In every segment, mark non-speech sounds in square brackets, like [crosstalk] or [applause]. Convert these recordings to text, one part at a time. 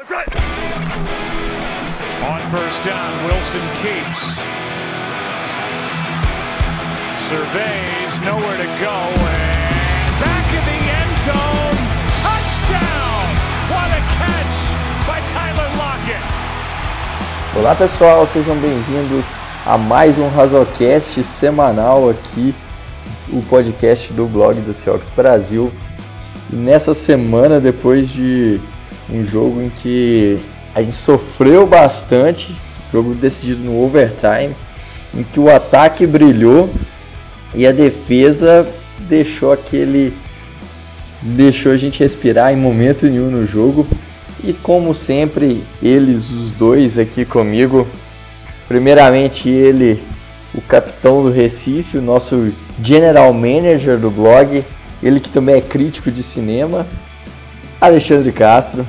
On first down, Wilson keeps. Surveys, nowhere to go, and back in the end zone. Touchdown! What a catch by Tyler Lockett. Olá pessoal, sejam bem-vindos a mais um Razocast semanal aqui, o podcast do blog do Seahawks Brasil. E nessa semana, depois de um jogo em que a gente sofreu bastante, jogo decidido no overtime, em que o ataque brilhou e a defesa deixou aquele deixou a gente respirar em momento nenhum no jogo. E como sempre, eles os dois aqui comigo. Primeiramente ele, o capitão do Recife, o nosso general manager do blog, ele que também é crítico de cinema, Alexandre Castro.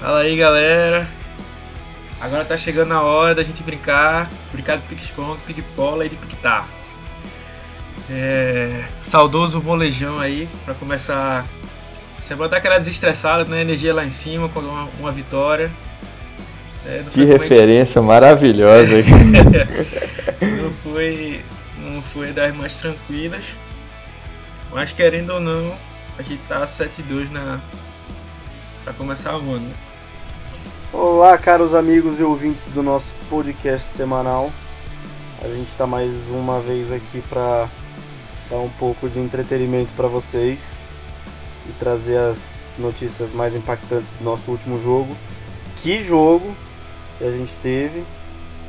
Fala aí galera, agora tá chegando a hora da gente brincar, brincar de pique-esconde, pique-pola e de pique-tá. É, saudoso molejão aí, pra começar semana dar aquela desestressada, né, energia lá em cima, com uma, uma vitória. É, que referência maravilhosa. [laughs] não, foi, não foi das mais tranquilas, mas querendo ou não, a gente tá 7-2 na para começar o ano. Olá, caros amigos e ouvintes do nosso podcast semanal. A gente está mais uma vez aqui para dar um pouco de entretenimento para vocês e trazer as notícias mais impactantes do nosso último jogo. Que jogo que a gente teve,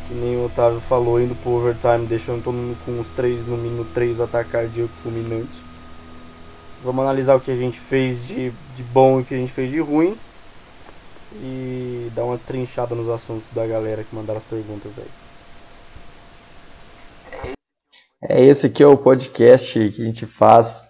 que nem o Otávio falou, indo pro overtime, deixando todo mundo com os três, no mínimo três ataques cardíacos fulminantes. Vamos analisar o que a gente fez de, de bom e o que a gente fez de ruim. E dar uma trinchada nos assuntos da galera que mandaram as perguntas aí. É esse aqui é o podcast que a gente faz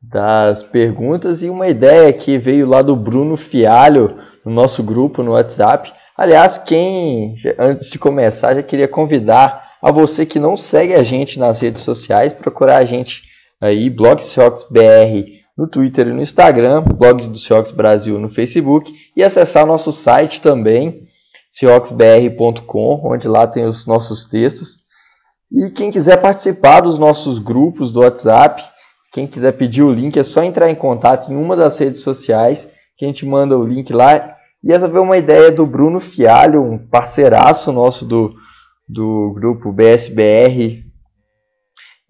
das perguntas e uma ideia que veio lá do Bruno Fialho no nosso grupo no WhatsApp. Aliás, quem antes de começar já queria convidar a você que não segue a gente nas redes sociais, procurar a gente aí, Blog Seahawks BR no Twitter e no Instagram, Blog do Seahawks Brasil no Facebook e acessar nosso site também, seahawksbr.com, onde lá tem os nossos textos. E quem quiser participar dos nossos grupos do WhatsApp, quem quiser pedir o link, é só entrar em contato em uma das redes sociais, que a gente manda o link lá. E essa foi uma ideia do Bruno Fialho, um parceiraço nosso do, do grupo BSBR.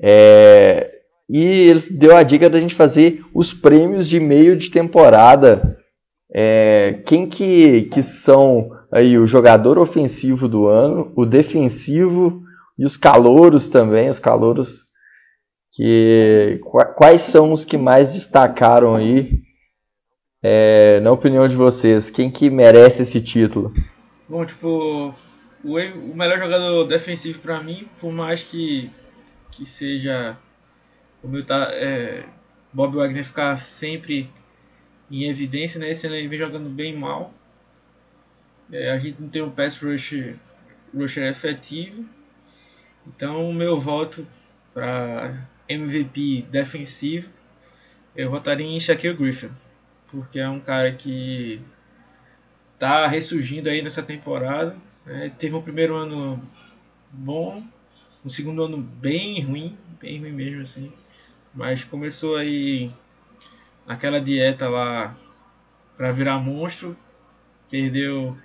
É, e ele deu a dica da gente fazer os prêmios de meio de temporada. É, quem que, que são aí o jogador ofensivo do ano, o defensivo e os calouros também, os calouros que quais são os que mais destacaram aí é, na opinião de vocês, quem que merece esse título? Bom, tipo, o, o melhor jogador defensivo para mim, por mais que, que seja o meu tá, é, Bob Wagner ficar sempre em evidência, né? Esse ele vem jogando bem mal. É, a gente não tem um pass rush, efetivo. Então o meu voto para MVP defensivo eu votaria em Shaquille Griffin. Porque é um cara que tá ressurgindo aí nessa temporada. Né? Teve um primeiro ano bom, um segundo ano bem ruim, bem ruim mesmo assim. Mas começou aí naquela dieta lá para virar monstro. Perdeu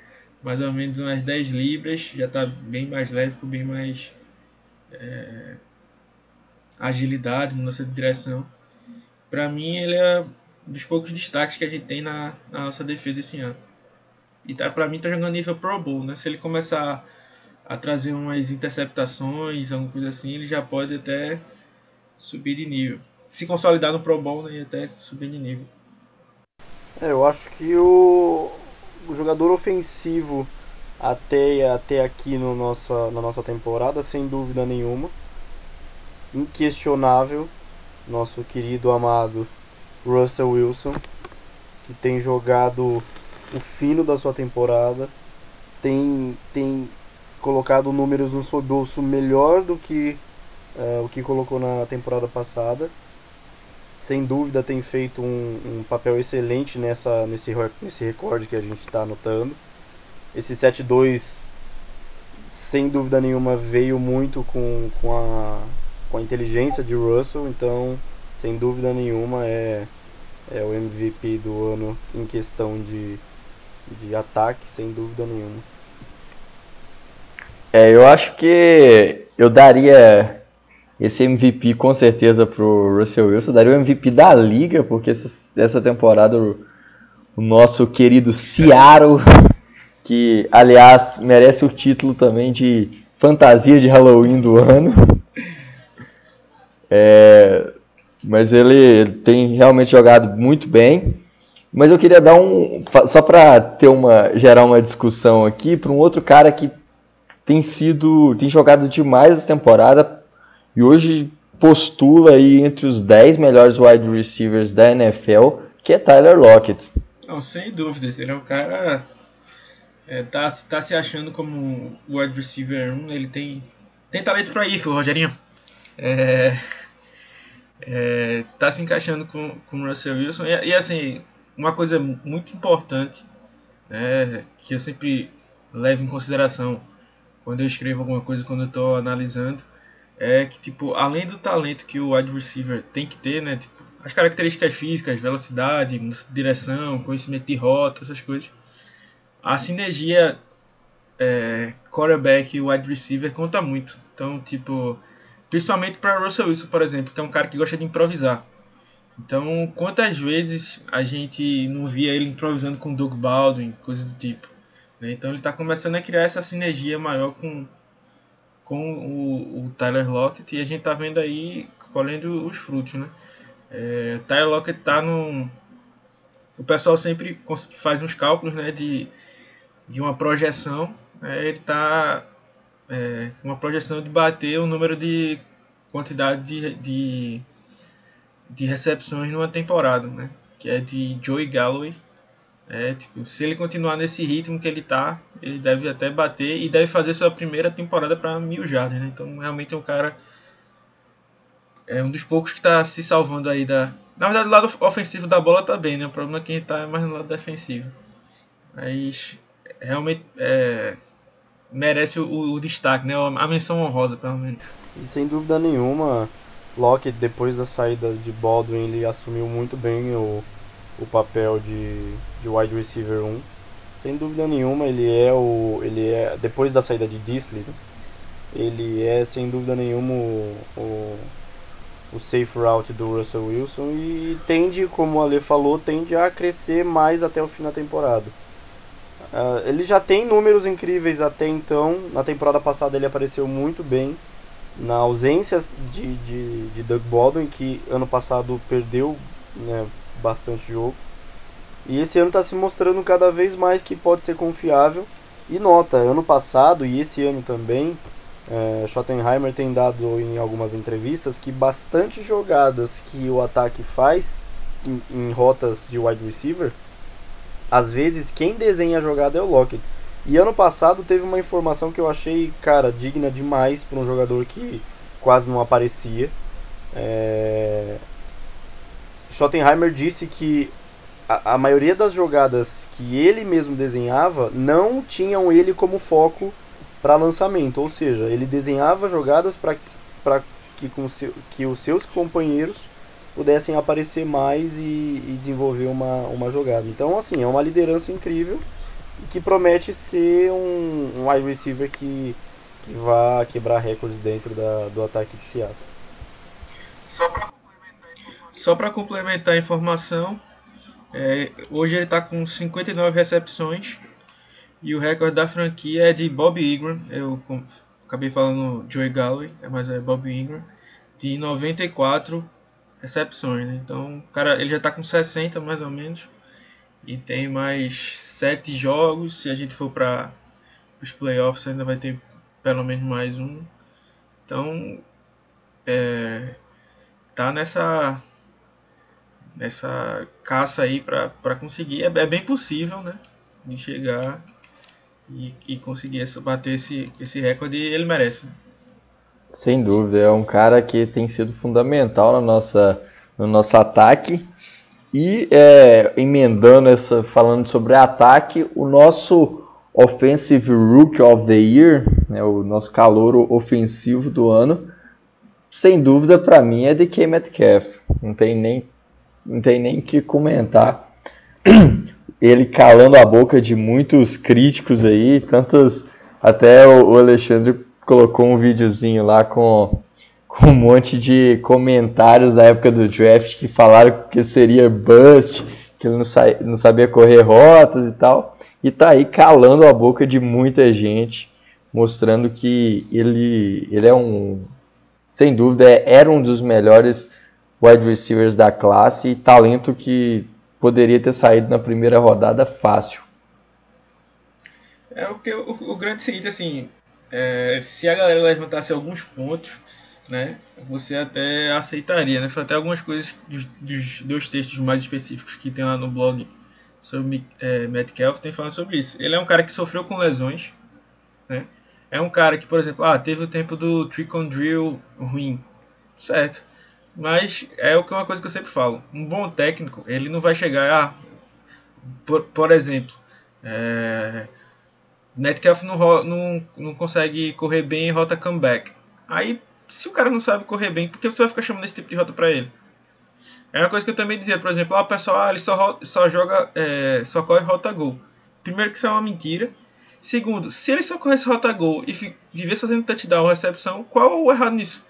mais ou menos umas 10 libras. Já está bem mais leve, com bem mais é, agilidade, mudança de direção. Para mim, ele é um dos poucos destaques que a gente tem na, na nossa defesa esse ano. E tá, para mim, tá jogando nível Pro Bowl. Né? Se ele começar a trazer umas interceptações, alguma coisa assim, ele já pode até subir de nível. Se consolidar no Pro Bowl né, e até subir de nível. É, eu acho que o, o jogador ofensivo até, até aqui no nossa, na nossa temporada, sem dúvida nenhuma, inquestionável, nosso querido amado Russell Wilson, que tem jogado o fino da sua temporada, tem, tem colocado números no seu bolso melhor do que uh, o que colocou na temporada passada. sem dúvida tem feito um, um papel excelente nessa, nesse, nesse recorde que a gente está anotando. Esse 7-2, sem dúvida nenhuma, veio muito com, com, a, com a inteligência de Russell, então, sem dúvida nenhuma, é, é o MVP do ano em questão de, de ataque, sem dúvida nenhuma. É, eu acho que eu daria esse MVP com certeza pro Russell Wilson, daria o MVP da liga, porque essa, essa temporada o, o nosso querido Seattle, que aliás merece o título também de fantasia de Halloween do ano. É, mas ele, ele tem realmente jogado muito bem. Mas eu queria dar um. Só para ter uma. gerar uma discussão aqui, para um outro cara que tem sido. tem jogado demais essa temporada e hoje postula aí entre os 10 melhores wide receivers da NFL, que é Tyler Lockett. Não, sem dúvidas, ele é um cara. É, tá, tá se achando como wide receiver 1, ele tem, tem talento para isso, Rogerinho. É, é, tá se encaixando com, com o Russell Wilson. E, e assim, uma coisa muito importante né, que eu sempre levo em consideração quando eu escrevo alguma coisa, quando eu estou analisando, é que, tipo, além do talento que o wide receiver tem que ter, né? Tipo, as características físicas, velocidade, direção, conhecimento de rota, essas coisas. A sinergia é, quarterback e wide receiver conta muito. Então, tipo, principalmente para Russell Wilson, por exemplo, que é um cara que gosta de improvisar. Então, quantas vezes a gente não via ele improvisando com Doug Baldwin, coisa do tipo. Né? Então, ele está começando a criar essa sinergia maior com com o, o Tyler Lockett e a gente tá vendo aí colhendo os frutos, né? É, Tyler Lockett tá no o pessoal sempre faz uns cálculos, né, de, de uma projeção, né, ele tá é, uma projeção de bater o número de quantidade de, de, de recepções numa temporada, né, que é de Joey Galloway, é, tipo, se ele continuar nesse ritmo que ele tá, ele deve até bater e deve fazer sua primeira temporada para mil jardas, né? Então realmente é um cara. É um dos poucos que está se salvando aí da. Na verdade, o lado ofensivo da bola tá bem, né? O problema é quem tá mais no lado defensivo. Mas realmente é, merece o, o, destaque, né? A menção honrosa, pelo menos. E sem dúvida nenhuma, Locke, depois da saída de Baldwin, ele assumiu muito bem o o papel de, de wide receiver 1. Sem dúvida nenhuma, ele é o. ele é Depois da saída de Disley, né? ele é sem dúvida nenhuma o, o, o, safe route do Russell Wilson e tende, como a Ale falou, tende a crescer mais até o fim da temporada. Uh, ele já tem números incríveis até então. Na temporada passada ele apareceu muito bem. Na ausência de, de, de Doug Baldwin, que ano passado perdeu né, bastante jogo. E esse ano está se mostrando cada vez mais que pode ser confiável. E nota, ano passado e esse ano também, é, Schottenheimer tem dado em algumas entrevistas que bastante jogadas que o ataque faz em, em rotas de wide receiver, às vezes quem desenha a jogada é o Lockett. E ano passado teve uma informação que eu achei, cara, digna demais para um jogador que quase não aparecia. É, Schottenheimer disse que a, a, maioria das jogadas que ele mesmo desenhava não tinham ele como foco para lançamento, ou seja, ele desenhava jogadas para que, que os seus companheiros pudessem aparecer mais e, e, desenvolver uma, uma jogada. Então, assim, é uma liderança incrível que promete ser um, um wide receiver que, que vá quebrar recordes dentro da, do ataque de Seattle. Só para só para complementar a informação, é, hoje ele está com 59 recepções e o recorde da franquia é de Bob Ingram. Eu acabei falando Joey Galloway, mas é Bob Ingram, de 94 recepções. Né? Então, cara, ele já está com 60 mais ou menos e tem mais 7 jogos. Se a gente for para os playoffs, ainda vai ter pelo menos mais um. Então, é, tá nessa nessa caça aí para conseguir. É, é, bem possível, né? De chegar e, e conseguir essa, bater esse, esse recorde e ele merece. Né? Sem dúvida, é um cara que tem sido fundamental na nossa no nosso ataque. E é, emendando essa, falando sobre ataque, o nosso Offensive Rookie of the Year, né, o nosso calouro ofensivo do ano, sem dúvida para mim é DK Metcalf. Não tem nem não tem nem que comentar. [clears throat] Ele calando a boca de muitos críticos aí, tantos até o Alexandre colocou um videozinho lá com com um monte de comentários da época do draft que falaram que seria bust, que ele não, sa não sabia correr rotas e tal. E tá aí calando a boca de muita gente, mostrando que ele, ele é um, sem dúvida, era um dos melhores wide receivers da classe e talento que poderia ter saído na primeira rodada fácil. É o que o, o grande seguinte assim, é, se a galera levantasse alguns pontos, né, você até aceitaria, né? Foi até algumas coisas dos, dos dois textos mais específicos que tem lá no blog sobre é, Metcalf tem falando sobre isso. Ele é um cara que sofreu com lesões, né? É um cara que, por exemplo, ah, teve o tempo do trick on drill ruim, certo? Mas é é uma coisa que eu sempre falo. Um bom técnico, ele não vai chegar, ah, por, por exemplo, é, Metcalf não, não, não consegue correr bem em rota comeback. Aí se o cara não sabe correr bem, por que você vai ficar chamando esse tipo de rota para ele? É uma coisa que eu também dizia, por exemplo, ah, o pessoal, ah, ele só, só joga, é, só corre rota gol. Primeiro que isso é uma mentira. Segundo, se ele só corresse rota gol e viver fazendo touchdown ou recepção, qual o errado nisso?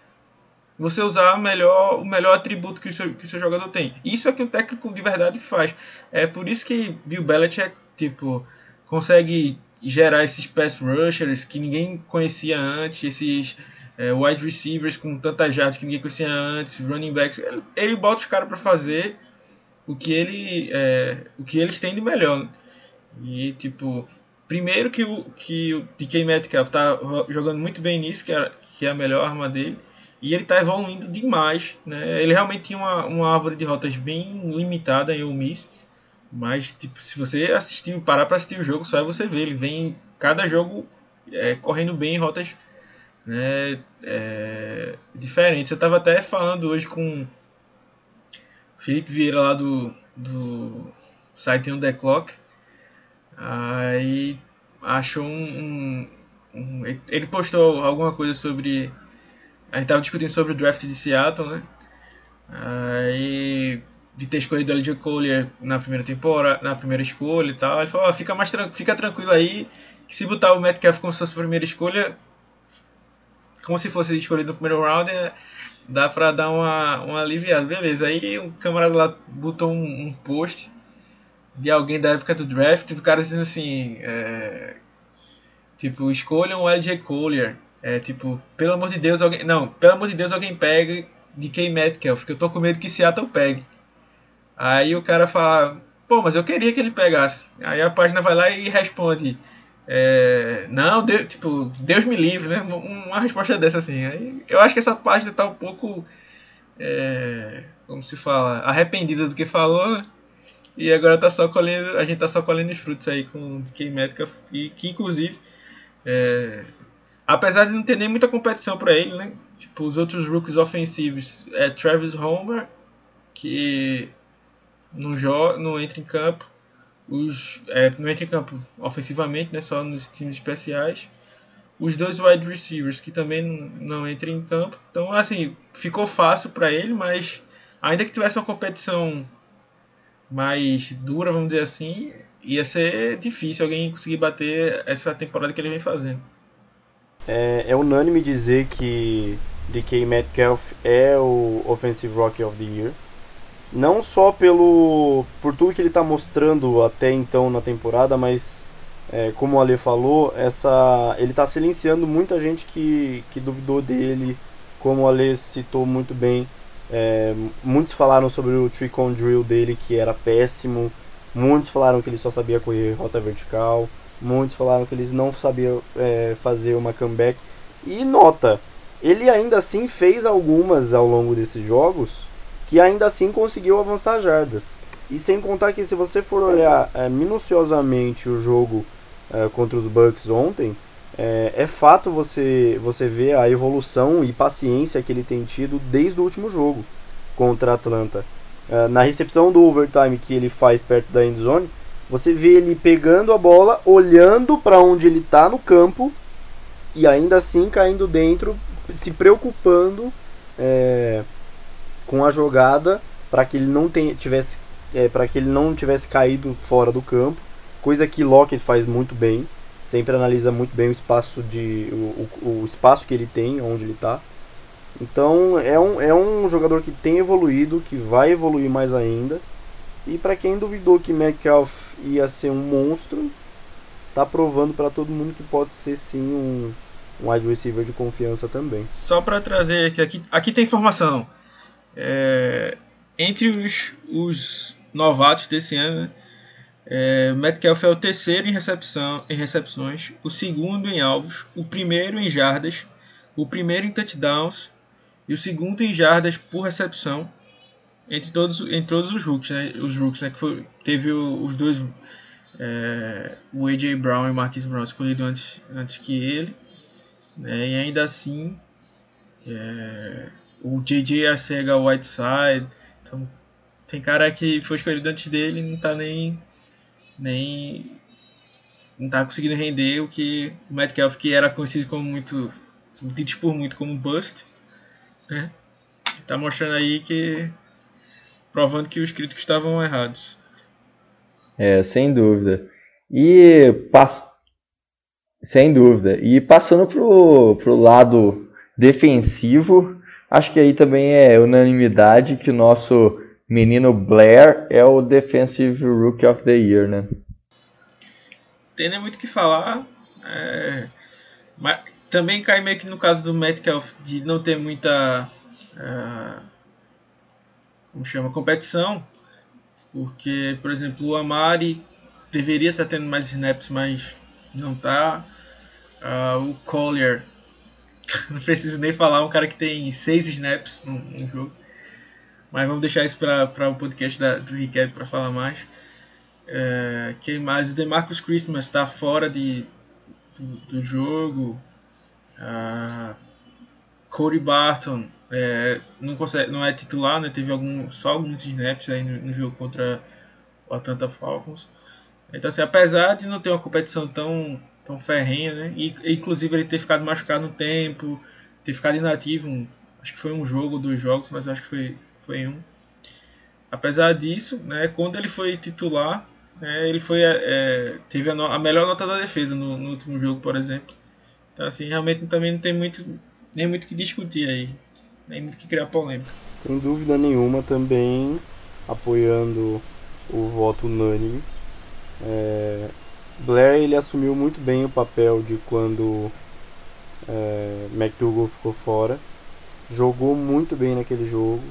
Você usar melhor, o melhor atributo que o, seu, que o seu jogador tem. Isso é que o técnico de verdade faz. É por isso que Bill Belichick, tipo, consegue gerar esses pass rushers que ninguém conhecia antes, esses é, wide receivers com tanta jardas que ninguém conhecia antes, running backs. Ele, ele bota os caras para fazer o que ele é, o que eles têm de melhor. E tipo, primeiro que o que o DK Metcalf tá jogando muito bem nisso, que é, que é a melhor arma dele. E ele está evoluindo demais, né? Ele realmente tinha uma, uma árvore de rotas bem limitada em Miss, mas tipo, se você assistir, parar para assistir o jogo, só é você ver, ele vem cada jogo é, correndo bem em rotas né, é, diferentes. Eu estava até falando hoje com o Felipe Vieira lá do, do site On The Clock. Aí achou um, um, um, Ele postou alguma coisa sobre. A gente estava discutindo sobre o draft de Seattle, né? Aí de ter escolhido o LJ Collier na primeira temporada, na primeira escolha e tal. Ele falou, fica mais fica tranquilo aí, que se botar o Metcalf como se fosse a primeira escolha, como se fosse escolhido no primeiro round, é, dá pra dar uma, uma aliviada. Beleza, aí um camarada lá botou um, um post de alguém da época do draft, do cara dizendo assim, é, tipo, escolham o LJ Collier. É tipo, pelo amor de Deus, alguém. Não, pelo amor de Deus, alguém pega de K Metcalf, que eu tô com medo que Seattle pegue. Aí o cara fala, pô, mas eu queria que ele pegasse. Aí a página vai lá e responde. É, não, Deus, tipo, Deus me livre, né? Uma resposta dessa assim. Aí, eu acho que essa página tá um pouco, é, como se fala, arrependida do que falou? E agora tá só colhendo, a gente tá só colhendo os frutos aí com o DK Metcalf, e que inclusive, é, apesar de não ter nem muita competição para ele, né? Tipo, os outros rookies ofensivos é Travis Homer, que não, joga, não entra em campo, os, é, não entra em campo ofensivamente, né, só nos times especiais. Os dois wide receivers que também não, não entram em campo. Então, assim, ficou fácil para ele, mas ainda que tivesse uma competição mais dura, vamos dizer assim, ia ser difícil alguém conseguir bater essa temporada que ele vem fazendo. É, é unânime dizer que DK Metcalf é o Offensive Rookie of the Year. Não só pelo por tudo que ele está mostrando até então na temporada, mas é, como o Ale falou, essa, ele está silenciando muita gente que, que duvidou dele, como o Ale citou muito bem. É, muitos falaram sobre o trick on drill dele que era péssimo, muitos falaram que ele só sabia correr rota vertical, muitos falaram que ele não sabia é, fazer uma comeback. E nota, ele ainda assim fez algumas ao longo desses jogos que ainda assim conseguiu avançar jardas. E sem contar que se você for olhar é, minuciosamente o jogo é, contra os Bucks ontem, é, é, fato você, você ver a evolução e paciência que ele tem tido desde o último jogo. contra a Atlanta. Uh, na recepção do overtime que ele faz perto da end zone, você vê ele pegando a bola, olhando para onde ele está no campo e ainda assim caindo dentro, se preocupando é, com a jogada para que ele não tenha, tivesse é, para que ele não tivesse caído fora do campo, coisa que Lockett faz muito bem, sempre analisa muito bem o espaço de o, o, o espaço que ele tem, onde ele está. Então é um, é um jogador que tem evoluído, que vai evoluir mais ainda. E para quem duvidou que Metcalf ia ser um monstro, tá provando para todo mundo que pode ser sim um, um wide receiver de confiança também. Só para trazer que aqui, aqui tem informação. É, entre os, os novatos desse ano, é, Metcalf é o terceiro em, recepção, em recepções, o segundo em alvos, o primeiro em jardas, o primeiro em touchdowns e o segundo em jardas por recepção entre todos, entre todos os rookies, né? Os rookies, né? Que foi, teve o, os dois, é, o AJ Brown e o Marquis Brown escolhido antes, antes que ele, né? E ainda assim, é, o JJ Arcega Whiteside, então tem cara que foi escolhido antes dele e não tá nem nem não tá conseguindo render o que o Metcalf que era conhecido como muito dito por muito como bust né? Tá mostrando aí que. Provando que os críticos estavam errados. É, sem dúvida. E pass... sem dúvida. E passando pro, pro lado defensivo, acho que aí também é unanimidade que o nosso menino Blair é o Defensive Rookie of the Year, né? Tem nem muito o que falar. É... Mas também cai meio que no caso do Metcalf de não ter muita. Uh, como chama? Competição. Porque, por exemplo, o Amari deveria estar tendo mais snaps, mas não está. Uh, o Collier, [laughs] não preciso nem falar, um cara que tem seis snaps no, no jogo. Mas vamos deixar isso para o podcast da, do Recap para falar mais. Uh, quem mais? O DeMarcus Christmas está fora de, do, do jogo. Uh, Cody Barton é, não, consegue, não é titular, né? teve algum, só alguns snaps aí no, no, jogo contra o Atlanta Falcons. Então, assim, apesar de não ter uma competição tão, tão ferrenha, né? E, inclusive ele ter ficado machucado no tempo, ter ficado inativo, um, acho que foi um jogo, dois jogos, mas acho que foi, foi um. Apesar disso, né, quando ele foi titular, né, ele foi, é, teve a, no, a, melhor nota da defesa no, no último jogo, por exemplo. Então, assim, realmente também não tem muito, nem muito que discutir aí, nem muito que criar polêmica. Sem dúvida nenhuma, também apoiando o voto unânime. É, Blair ele assumiu muito bem o papel de quando é, McDougall ficou fora. Jogou muito bem naquele jogo.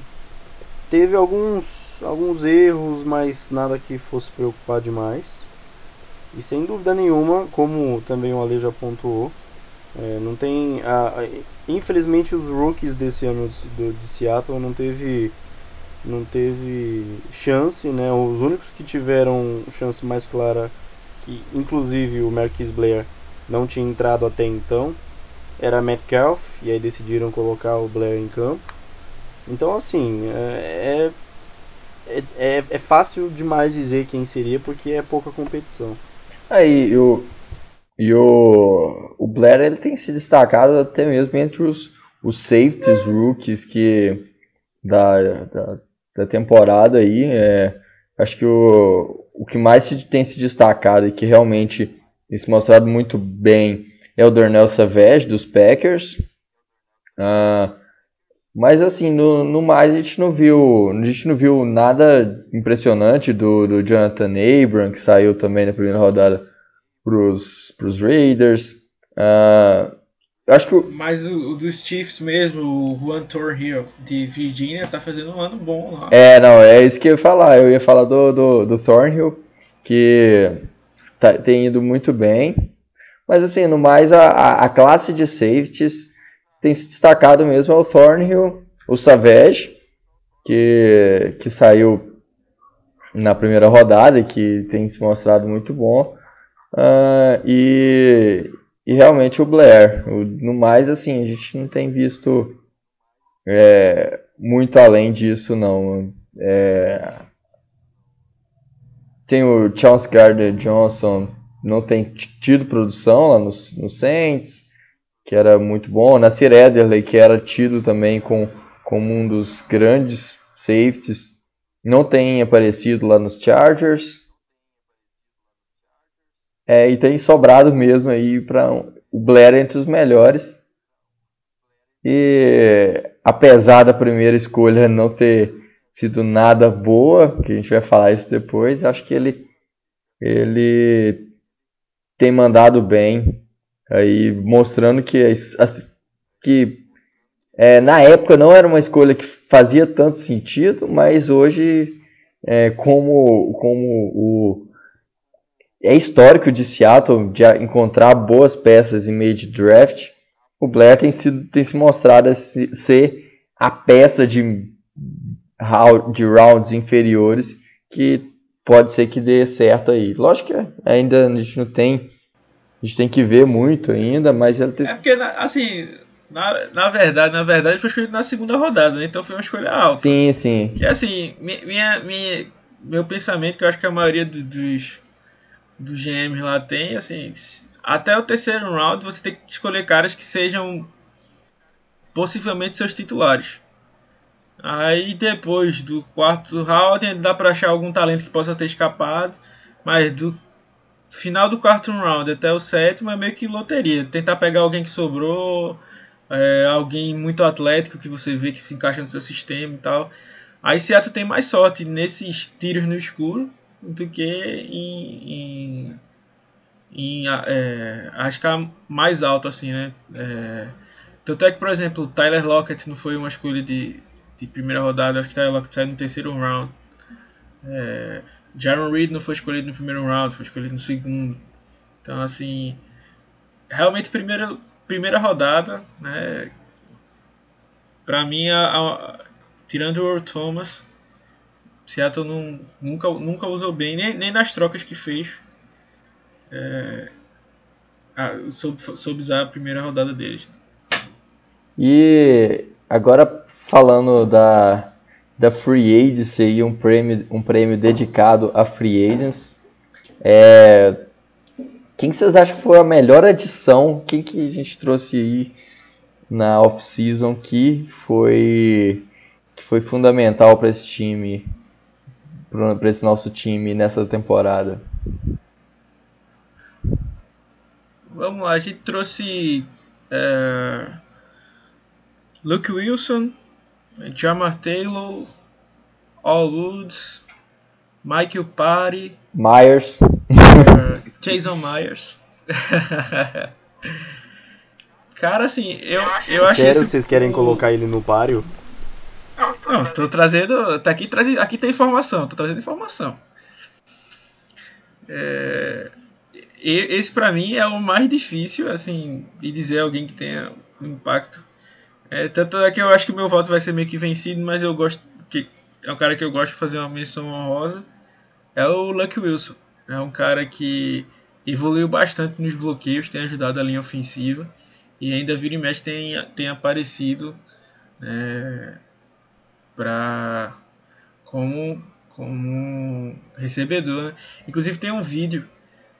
Teve alguns, alguns erros, mas nada que fosse preocupar demais. E sem dúvida nenhuma, como também o Ale já pontuou, é, não tem. A, a, infelizmente os rookies desse ano de, de, Seattle não teve. Não teve chance, né? Os únicos que tiveram chance mais clara, que inclusive o Marquis Blair não tinha entrado até então, era Metcalf, e aí decidiram colocar o Blair em campo. Então assim, é, é, é, é fácil demais dizer quem seria porque é pouca competição. Aí, eu, e o, o Blair ele tem se destacado até mesmo entre os, os safeties rookies que da, da, da temporada aí. É, acho que o, o que mais se, tem se destacado e que realmente tem se mostrado muito bem é o Darnell Savage dos Packers. Ah, mas assim, no, no mais a gente não viu. A gente não viu nada impressionante do, do Jonathan Abram, que saiu também na primeira rodada pros, pros Raiders. Uh, acho que o... Mas o, o, dos Chiefs mesmo, o Juan Thornhill de Virginia, tá fazendo um ano bom lá. É, não, é isso que eu ia falar. Eu ia falar do, do, do Thornhill, que tá, tem ido muito bem. Mas assim, no mais, a, a classe de safeties tem se destacado mesmo é o Thornhill, o Savage, que, que saiu na primeira rodada e que tem se mostrado muito bom. Uh, e, e realmente o Blair. O, no mais, assim, a gente não tem visto é, muito além disso, não. É... Tem o Charles Gardner Johnson, não tem tido produção lá no, no Saints, que era muito bom. Nasir Ederley, que era tido também com, como um dos grandes safeties, não tem aparecido lá nos Chargers. É, e tem sobrado mesmo aí para o Blair entre os melhores. E apesar da primeira escolha não ter sido nada boa, que a gente vai falar isso depois, acho que ele ele tem mandado bem aí mostrando que que é, na época não era uma escolha que fazia tanto sentido, mas hoje é, como como o é histórico de Seattle de encontrar boas peças em meio de draft. O Blair tem, sido, tem se mostrado ser a peça de, de rounds inferiores que pode ser que dê certo aí. Lógico que ainda a gente não tem. A gente tem que ver muito ainda, mas ela tem. É porque, assim, na, na verdade, na verdade, foi escolhido na segunda rodada, né? Então foi uma escolha alta. Sim, sim. Que assim, minha, minha, meu pensamento, que eu acho que a maioria do, dos do GM lá tem, assim, até o terceiro round você tem que escolher caras que sejam possivelmente seus titulares. Aí depois do quarto round dá para achar algum talento que possa ter escapado, mas do final do quarto round até o sétimo é meio que loteria. Tentar pegar alguém que sobrou, é, alguém muito atlético que você vê que se encaixa no seu sistema e tal. Aí Seattle tem mais sorte nesses tiros no escuro do que em, em, em é, arriscar mais alto, assim, né? É, tanto é que, por exemplo, Tyler Lockett não foi uma escolha de, de primeira rodada, acho que Tyler Lockett saiu no terceiro round. É, Jaron Reed não foi escolhido no primeiro round, foi escolhido no segundo. Então, assim, realmente primeira, primeira rodada, né? Pra mim, a, a, tirando o Earl Thomas, Seattle não, nunca, nunca usou bem, nem, nem nas trocas que fez. É, soube, soube usar a primeira rodada deles. E agora falando da, da Free Agency e um prêmio, um prêmio dedicado a Free Agents. É, quem que vocês acham que foi a melhor adição? Quem que a gente trouxe aí na off-season que foi, que foi fundamental para esse time? Para esse nosso time nessa temporada? Vamos lá, a gente trouxe é, Luke Wilson, Jamar Taylor, All Woods, Michael Party, Myers, é, Jason Myers. [laughs] Cara, assim, eu, eu acho Sério que vocês querem colocar ele no páreo? Não, tô trazendo. Tá aqui, traz, aqui tem informação, tô trazendo informação. É, esse para mim é o mais difícil, assim, de dizer alguém que tenha um impacto. É, tanto é que eu acho que o meu voto vai ser meio que vencido, mas eu gosto que é um cara que eu gosto de fazer uma menção honrosa. É o Lucky Wilson. É um cara que evoluiu bastante nos bloqueios, tem ajudado a linha ofensiva e ainda vira e mexe tem, tem aparecido é, para como como recebedor. Né? Inclusive tem um vídeo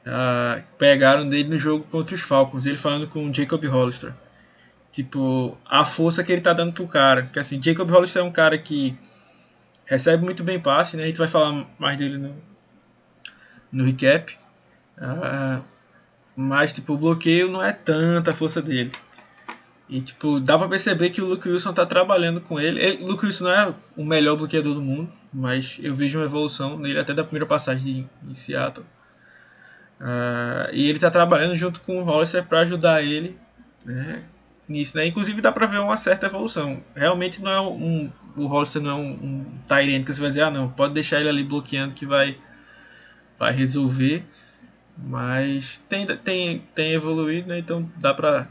uh, que pegaram dele no jogo contra os Falcons, ele falando com o Jacob Hollister. Tipo, a força que ele tá dando pro cara. Que assim, Jacob Hollister é um cara que recebe muito bem passe, né? A gente vai falar mais dele no, no recap. Uh, mas tipo, o bloqueio não é tanta a força dele. E, tipo, dá pra perceber que o Luke Wilson tá trabalhando com ele. ele Luke Wilson não é o melhor bloqueador do mundo, mas eu vejo uma evolução nele até da primeira passagem de Seattle. Uh, e ele tá trabalhando junto com o Hollister para ajudar ele né, nisso, né? Inclusive dá pra ver uma certa evolução. Realmente não é um. O Hollister não é um, um Tyrant que você vai dizer, ah não, pode deixar ele ali bloqueando que vai, vai resolver. Mas tem, tem, tem evoluído, né? Então dá pra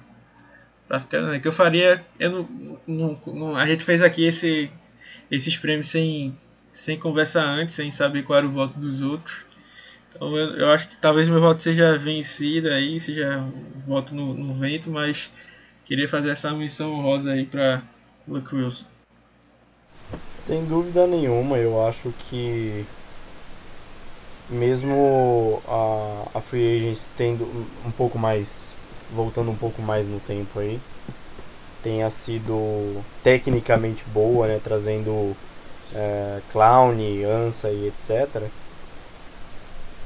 Pra ficar, né? Que eu faria. Eu não, não, não, a gente fez aqui esse, esses prêmios sem, sem conversar antes, sem saber qual era o voto dos outros. Então eu, eu acho que talvez meu voto seja vencido aí, seja um voto no, no vento, mas queria fazer essa missão rosa aí para Luke Wilson. Sem dúvida nenhuma, eu acho que mesmo a, a Free Agents tendo um pouco mais, voltando um pouco mais no tempo aí, tenha sido tecnicamente boa, né, trazendo é, Clown, Ansa e etc.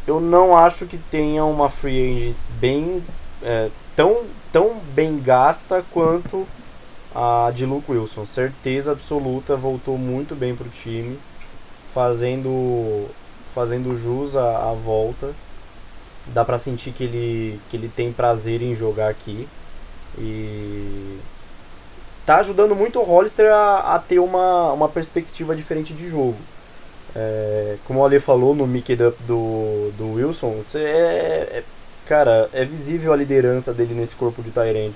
Eu não acho que tenha uma Free Agents bem é, tão, tão bem gasta quanto a de Luke Wilson. Certeza absoluta, voltou muito bem pro time, fazendo fazendo jus à, à volta. Dá pra sentir que ele, que ele tem prazer em jogar aqui. E tá ajudando muito o Hollister a, a ter uma, uma perspectiva diferente de jogo. É, como o Ale falou no Mickey Up do, do Wilson, você é, é, cara, é visível a liderança dele nesse corpo de Tyrande.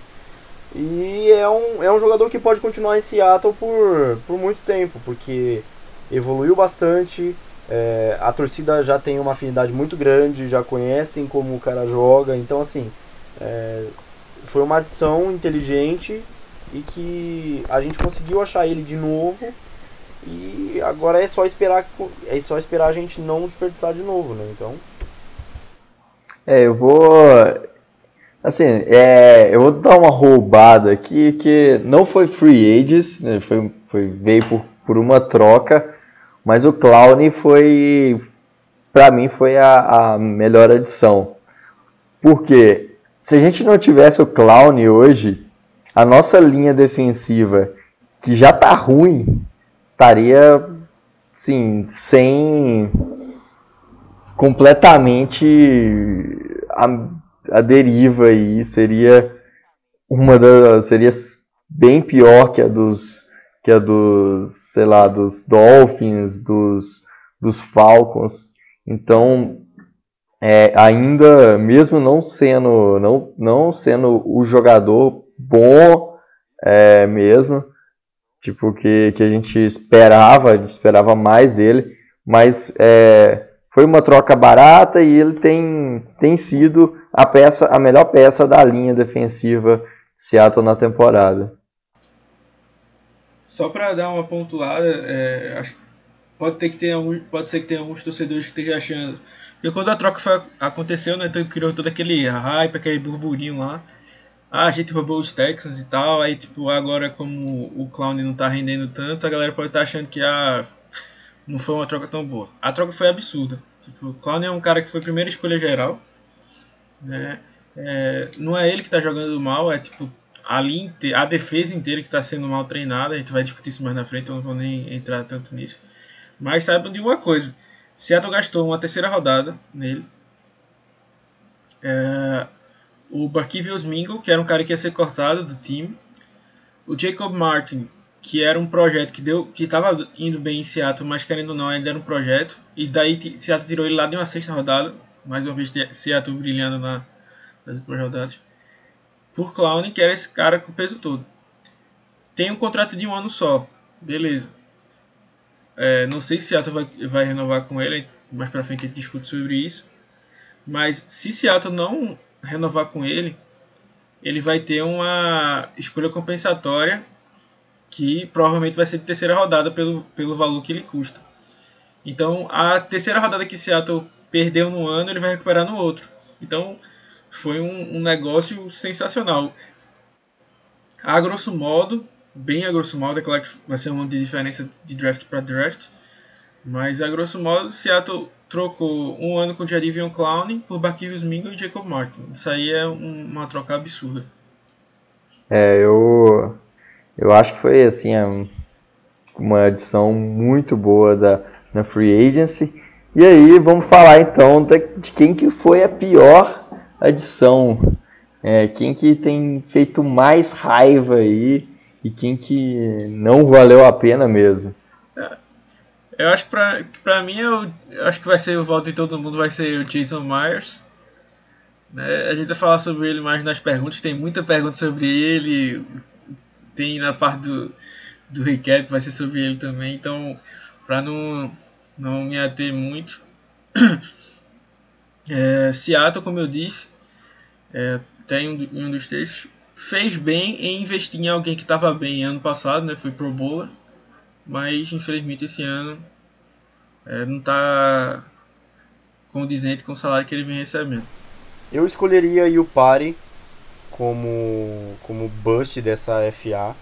E é um, é um jogador que pode continuar em Seattle por, por muito tempo, porque evoluiu bastante, é, a torcida já tem uma afinidade muito grande, já conhecem como o cara joga, então assim, é, foi uma adição inteligente e que a gente conseguiu achar ele de novo e agora é só esperar é só esperar a gente não desperdiçar de novo, né? Então. É, eu vou assim, é, eu vou dar uma roubada aqui que não foi free agents, né, foi, foi veio por, por uma troca, mas o Clown foi para mim foi a, a melhor adição. Porque se a gente não tivesse o Clown hoje, a nossa linha defensiva, que já tá ruim, estaria sim, sem completamente a, a deriva aí, seria uma das seria bem pior que a dos que a dos, sei lá, dos Dolphins, dos dos Falcons. Então, é, ainda mesmo não sendo não, não sendo o jogador bom é, mesmo, tipo que, que a gente esperava, a gente esperava mais dele, mas é, foi uma troca barata e ele tem, tem sido a peça, a melhor peça da linha defensiva de Seattle na temporada. Só para dar uma pontuada, é, acho, pode ter que ter algum, pode ser que tenha alguns torcedores que estejam achando porque quando a troca foi, aconteceu, né, então criou todo aquele hype, aquele burburinho lá ah, a gente roubou os Texans e tal, aí tipo, agora como o Clown não tá rendendo tanto, a galera pode estar tá achando que ah, não foi uma troca tão boa. A troca foi absurda. Tipo, o Clown é um cara que foi primeira escolha geral, né? É, não é ele que tá jogando mal, é tipo a, linha, a defesa inteira que está sendo mal treinada. A gente vai discutir isso mais na frente, eu não vou nem entrar tanto nisso. Mas saibam de uma coisa: Seattle gastou uma terceira rodada nele. É, o Barkevius Mingle, que era um cara que ia ser cortado do time, o Jacob Martin, que era um projeto que deu, que estava indo bem em Seattle, mas querendo ou não ainda era um projeto, e daí Seattle tirou ele lá de uma sexta rodada, mais uma vez Seattle brilhando na, nas últimas rodadas, por Clown, que era esse cara com o peso todo. Tem um contrato de um ano só, beleza. É, não sei se Seattle vai, vai renovar com ele, mais pra frente a gente discute sobre isso. Mas se Seattle não renovar com ele, ele vai ter uma escolha compensatória que provavelmente vai ser de terceira rodada pelo, pelo valor que ele custa. Então, a terceira rodada que Seattle perdeu no ano, ele vai recuperar no outro. Então, foi um, um negócio sensacional. A grosso modo, bem a grosso modo, é claro que vai ser uma diferença de draft para draft, mas a grosso modo, Seattle trocou um ano com Jadivion Clown por Barkevius Mingo e Jacob Martin. Isso aí é um, uma troca absurda. É, eu eu acho que foi assim é uma adição muito boa da na free agency. E aí vamos falar então de quem que foi a pior adição, é, quem que tem feito mais raiva aí e quem que não valeu a pena mesmo. Eu acho que pra, mim, eu, eu acho que vai ser o voto de todo mundo, vai ser o Jason Myers. Né? A gente vai falar sobre ele mais nas perguntas, tem muita pergunta sobre ele, tem na parte do, do recap, vai ser sobre ele também, então, pra não, não me ater muito. [clears throat] É, Seattle, como eu disse, é, tem um, dos textos, fez bem em investir em alguém que estava bem ano passado, né? Foi pro Bowler mas infelizmente esse ano é, não está condizente com o salário que ele vem recebendo. Eu escolheria o Pari como como bust dessa FA,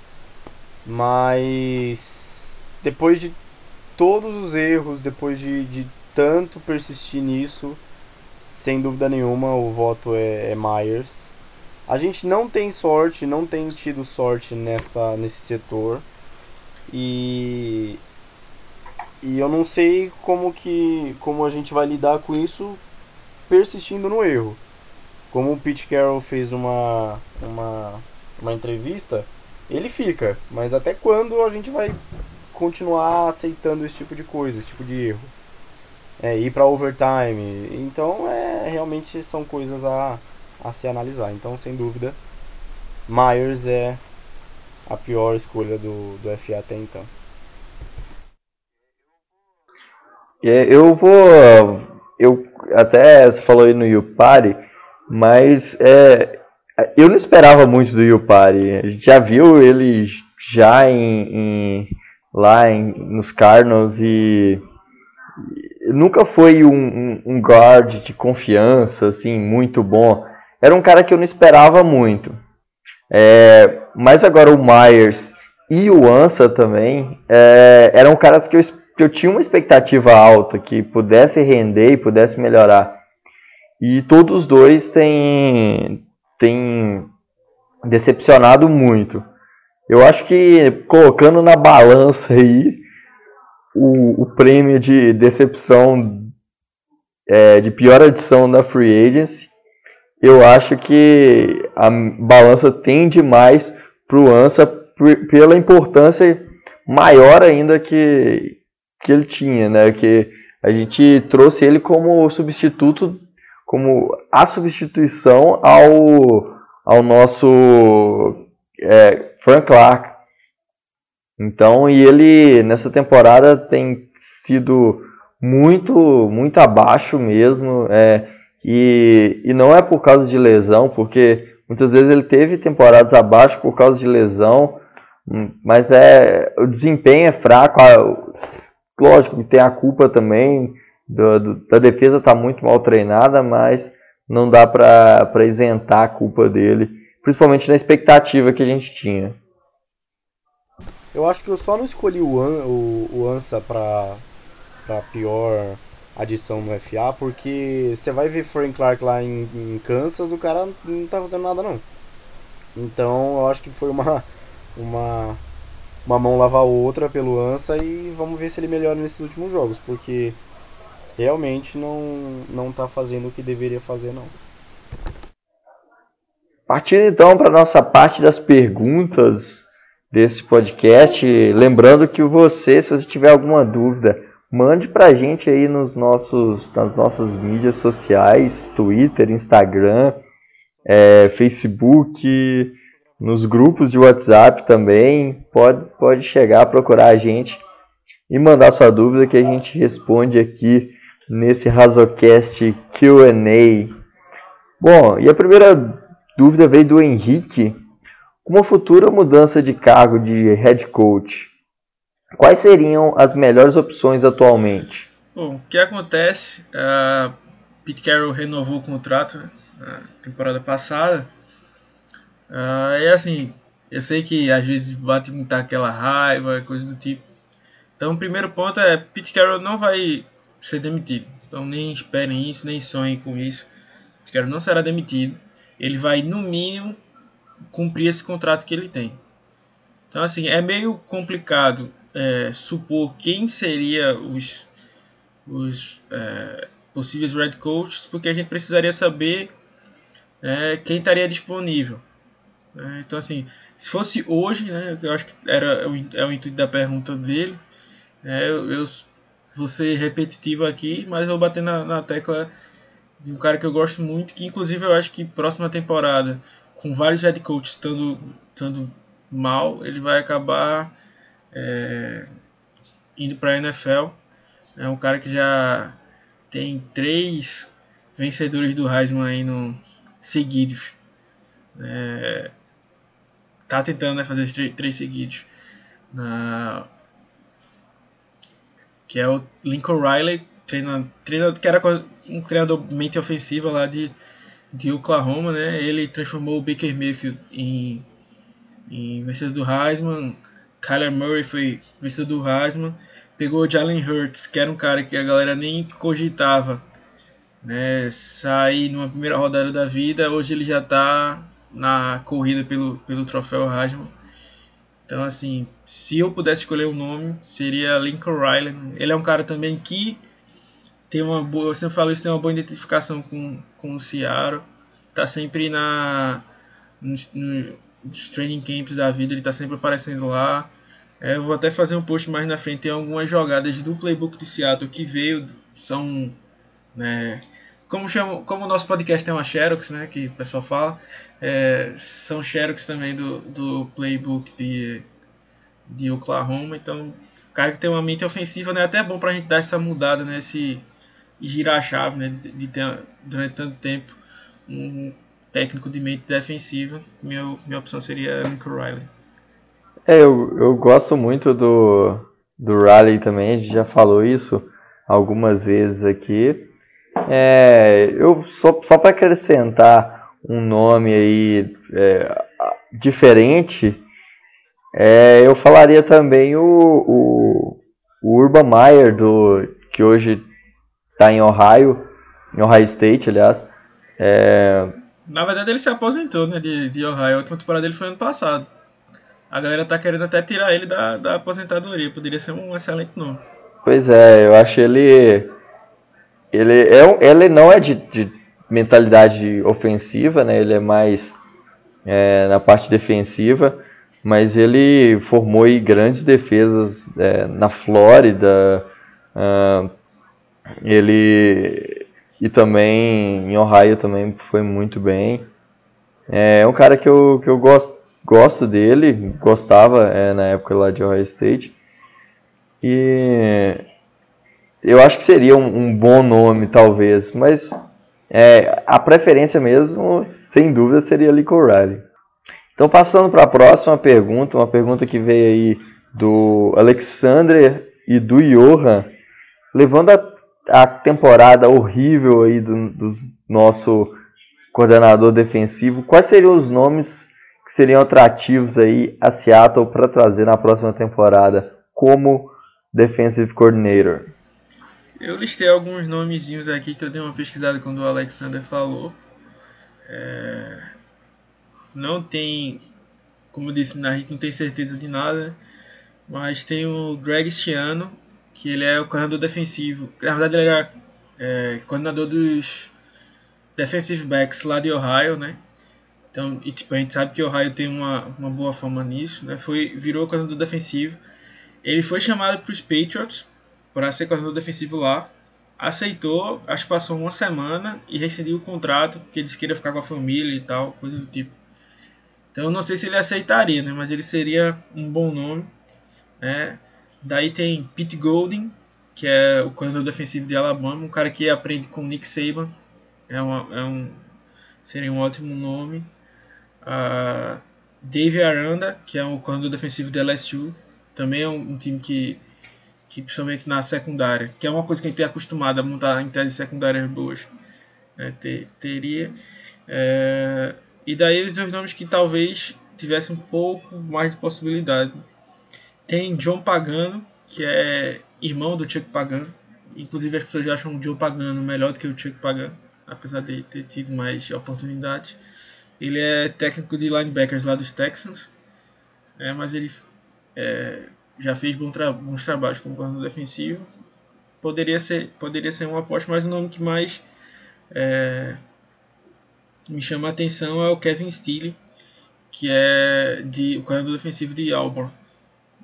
mas depois de todos os erros, depois de, de tanto persistir nisso, sem dúvida nenhuma o voto é, é Myers. A gente não tem sorte, não tem tido sorte nessa nesse setor. E e eu não sei como que como a gente vai lidar com isso persistindo no erro. Como o Pete Carroll fez uma uma uma entrevista, ele fica, mas até quando a gente vai continuar aceitando esse tipo de coisa, esse tipo de erro? É, ir para overtime. Então, é realmente são coisas a a se analisar. Então, sem dúvida, Myers é a pior escolha do, do FA até então. É, eu vou. Eu até você falou aí no Yupari, mas é, eu não esperava muito do Yupari. A gente já viu ele já em, em lá em, nos Cardinals e nunca foi um, um, guard de confiança assim muito bom. Era um cara que eu não esperava muito. É, mas agora o Myers e o Ansa também é, eram caras que eu que eu tinha uma expectativa alta, que pudesse render e pudesse melhorar. E todos os dois têm, têm decepcionado muito. Eu acho que colocando na balança aí o, o prêmio de decepção é, de pior adição da Free Agency, eu acho que a balança tende mais para o ANSA pela importância maior ainda que, que ele tinha, né? Que a gente trouxe ele como substituto, como a substituição ao, ao nosso é, Frank Clark. Então, e ele nessa temporada tem sido muito, muito abaixo mesmo. É, e, e não é por causa de lesão, porque muitas vezes ele teve temporadas abaixo por causa de lesão, mas é o desempenho é fraco. Lógico que tem a culpa também do, do, da defesa estar tá muito mal treinada, mas não dá para isentar a culpa dele, principalmente na expectativa que a gente tinha. Eu acho que eu só não escolhi o, An, o, o Ansa para pior adição no FA, porque você vai ver Frank Clark lá em, em Kansas, o cara não tá fazendo nada não. Então eu acho que foi uma, uma uma mão lava a outra pelo Ansa e vamos ver se ele melhora nesses últimos jogos, porque realmente não não tá fazendo o que deveria fazer não. Partindo então para nossa parte das perguntas desse podcast, lembrando que você, se você tiver alguma dúvida, mande para a gente aí nos nossos nas nossas mídias sociais, Twitter, Instagram, é, Facebook, nos grupos de WhatsApp também. Pode, pode chegar, procurar a gente e mandar sua dúvida que a gente responde aqui nesse Razocast QA. Bom, e a primeira dúvida veio do Henrique. Uma futura mudança de cargo de head coach, quais seriam as melhores opções atualmente? Bom, o que acontece? Uh, Pete Carroll renovou o contrato na temporada passada Uh, é assim, eu sei que às vezes bate muita aquela raiva, coisa do tipo. Então, o primeiro ponto é: Pete Carroll não vai ser demitido. Então, nem esperem isso, nem sonhem com isso. Pete Carroll não será demitido. Ele vai, no mínimo, cumprir esse contrato que ele tem. Então, assim, é meio complicado é, supor quem seria os, os é, possíveis red coaches, porque a gente precisaria saber é, quem estaria disponível. Né? Então, assim, se fosse hoje, né, eu acho que era o, é o intuito da pergunta dele, né, eu, eu vou ser repetitivo aqui, mas eu vou bater na, na tecla de um cara que eu gosto muito, que inclusive eu acho que próxima temporada, com vários head coaches estando, estando mal, ele vai acabar é, indo para a NFL. É um cara que já tem três vencedores do Heisman aí no, seguidos. É, tá tentando né, fazer três, três seguidos. Na, que é o Lincoln Riley, treinador, treinador, que era um treinador mente ofensiva lá de, de Oklahoma, né? Ele transformou o Baker Mayfield em, em vencedor do Heisman, Kyler Murray foi vencedor do Heisman, pegou o Jalen Hurts, que era um cara que a galera nem cogitava né, sair numa primeira rodada da vida, hoje ele já está na corrida pelo, pelo troféu Heisman. Então, assim, se eu pudesse escolher um nome, seria Lincoln Riley. Ele é um cara também que tem uma boa, falou isso, tem uma boa identificação com, com o Seattle. Tá sempre na nos, nos training camps da vida, ele tá sempre aparecendo lá. É, eu vou até fazer um post mais na frente, tem algumas jogadas do playbook de Seattle que veio, são né, como, chamo, como o nosso podcast tem uma Xerox, né, que o pessoal fala, é, são Xerox também do, do playbook de, de Oklahoma, então o cara que tem uma mente ofensiva, né, é até bom pra gente dar essa mudada, né, e girar a chave, né, de, de ter durante tanto tempo um técnico de mente defensiva, minha, minha opção seria Lincoln Riley. É, eu, eu gosto muito do, do Riley também, a gente já falou isso algumas vezes aqui. É, eu só, só para acrescentar um nome aí é, diferente, é, eu falaria também o, o, o Urban Meyer, do, que hoje está em Ohio, em Ohio State, aliás. É... Na verdade, ele se aposentou né, de, de Ohio. A última temporada dele foi ano passado. A galera tá querendo até tirar ele da, da aposentadoria. Poderia ser um excelente nome. Pois é, eu acho ele ele, é, ele não é de, de mentalidade ofensiva, né? Ele é mais é, na parte defensiva, mas ele formou grandes defesas é, na Flórida. Uh, ele e também em Ohio também foi muito bem. É um cara que eu, que eu gosto, gosto dele, gostava é, na época lá de Ohio State. E eu acho que seria um, um bom nome, talvez, mas é, a preferência mesmo, sem dúvida, seria Lincoln Riley. Então, passando para a próxima pergunta, uma pergunta que veio aí do Alexander e do Johan, levando a, a temporada horrível aí do, do nosso coordenador defensivo, quais seriam os nomes que seriam atrativos aí a Seattle para trazer na próxima temporada como defensive coordinator? Eu listei alguns nomezinhos aqui que eu dei uma pesquisada quando o Alexander falou. É... Não tem, como eu disse, a gente não tem certeza de nada, mas tem o Greg Stiano, que ele é o coordenador defensivo. Na verdade, ele era é, coordenador dos defensive backs lá de Ohio, né? Então, e, tipo, a gente sabe que Ohio tem uma, uma boa fama nisso, né? Foi, virou coordenador defensivo. Ele foi chamado para os Patriots para ser coordenador defensivo lá. Aceitou, acho que passou uma semana e rescindiu o contrato, porque disse que queria ficar com a família e tal, coisa do tipo. Então eu não sei se ele aceitaria, né? Mas ele seria um bom nome. Né? Daí tem Pete Golding, que é o coordenador defensivo de Alabama, um cara que aprende com Nick Saban. É, uma, é um, seria um ótimo nome. Uh, Dave Aranda, que é o coordenador defensivo de LSU, também é um, um time que que principalmente na secundária, que é uma coisa que a gente tem acostumado a montar em tese secundárias boas, né, ter, teria. É, e daí os dois nomes que talvez tivessem um pouco mais de possibilidade. Tem John Pagano, que é irmão do Chuck Pagano. Inclusive as pessoas acham o John Pagano melhor do que o Chuck Pagano, apesar de ter tido mais oportunidades. Ele é técnico de linebackers lá dos Texans, é, mas ele é, já fez bons, tra bons trabalhos como coordenador defensivo. Poderia ser, poderia ser um aposta, mas o nome que mais é, me chama a atenção é o Kevin Steele, que é de, o coordenador defensivo de Auburn.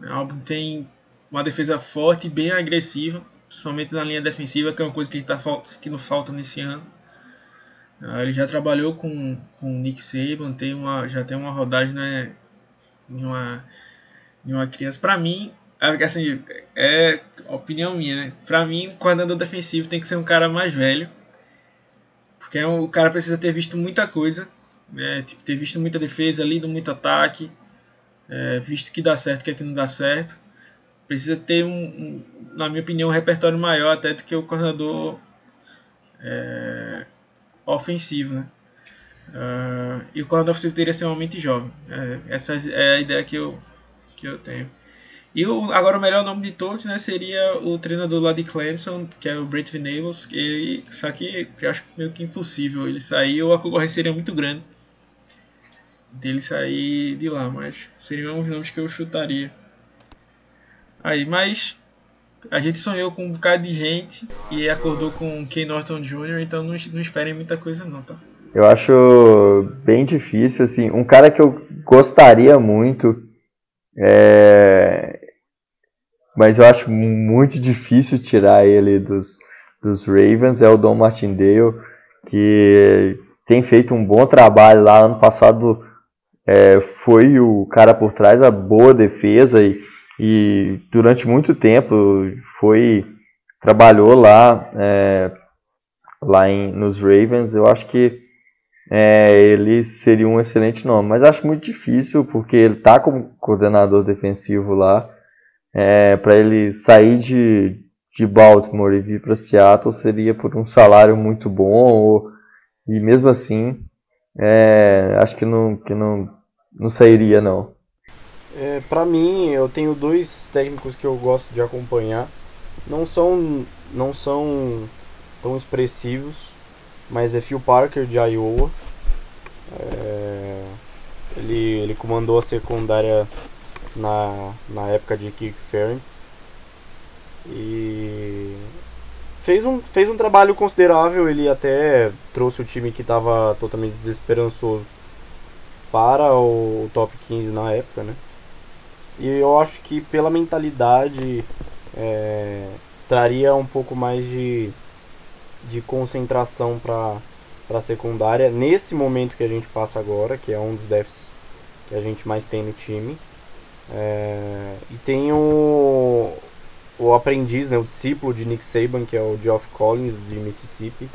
Auburn tem uma defesa forte e bem agressiva, principalmente na linha defensiva, que é uma coisa que gente está sentindo falta nesse ano. Ah, ele já trabalhou com o Nick Saban, tem uma, já tem uma rodagem né, em uma de uma criança. Para mim, assim, é opinião minha, né? Pra mim, o coordenador defensivo tem que ser um cara mais velho. Porque é o cara precisa ter visto muita coisa. Né? Tipo, ter visto muita defesa, lido muito ataque. É, visto que dá certo, que é que não dá certo. precisa ter um, um, na minha opinião, um repertório maior até do que o coordenador é, ofensivo, né? Uh, e o coordenador ofensivo teria extremamente jovem. É, essa é a ideia que eu, que eu tenho. E o, agora o melhor nome de todos né, seria o treinador lá de Clemson, que é o Brent Venables, ele, só que eu acho meio que impossível ele sair, ou a concorrência seria muito grande dele sair de lá, mas seriam os nomes que eu chutaria. Aí, mas a gente sonhou com um bocado de gente e acordou com Ken Norton Jr., então não, não esperem muita coisa não, tá? Eu acho bem difícil, assim, um cara que eu gostaria muito, é... mas eu acho muito difícil tirar ele dos, dos Ravens, é o Don Martindale, que tem feito um bom trabalho lá, ano passado é, foi o cara por trás da boa defesa e, e durante muito tempo foi trabalhou lá é, lá em, nos Ravens. Eu acho que é, ele seria um excelente nome, mas acho muito difícil porque ele está como coordenador defensivo lá. É, para ele sair de, de Baltimore e vir para Seattle seria por um salário muito bom ou, e mesmo assim é, acho que não, que não não sairia não. É, para mim, eu tenho dois técnicos que eu gosto de acompanhar. Não são não são tão expressivos, mas é Phil Parker de Iowa. É, ele, ele comandou a secundária na, na época de Kirk Ferentz e fez um, fez um trabalho considerável. Ele até trouxe o time que estava totalmente desesperançoso para o top 15 na época, né? E eu acho que pela mentalidade é, traria um pouco mais de, de concentração para a secundária nesse momento que a gente passa agora, que é um dos déficits que a gente mais tem no time. É, e tem o, o aprendiz, né, o discípulo de Nick Saban, que é o Geoff Collins de Mississippi,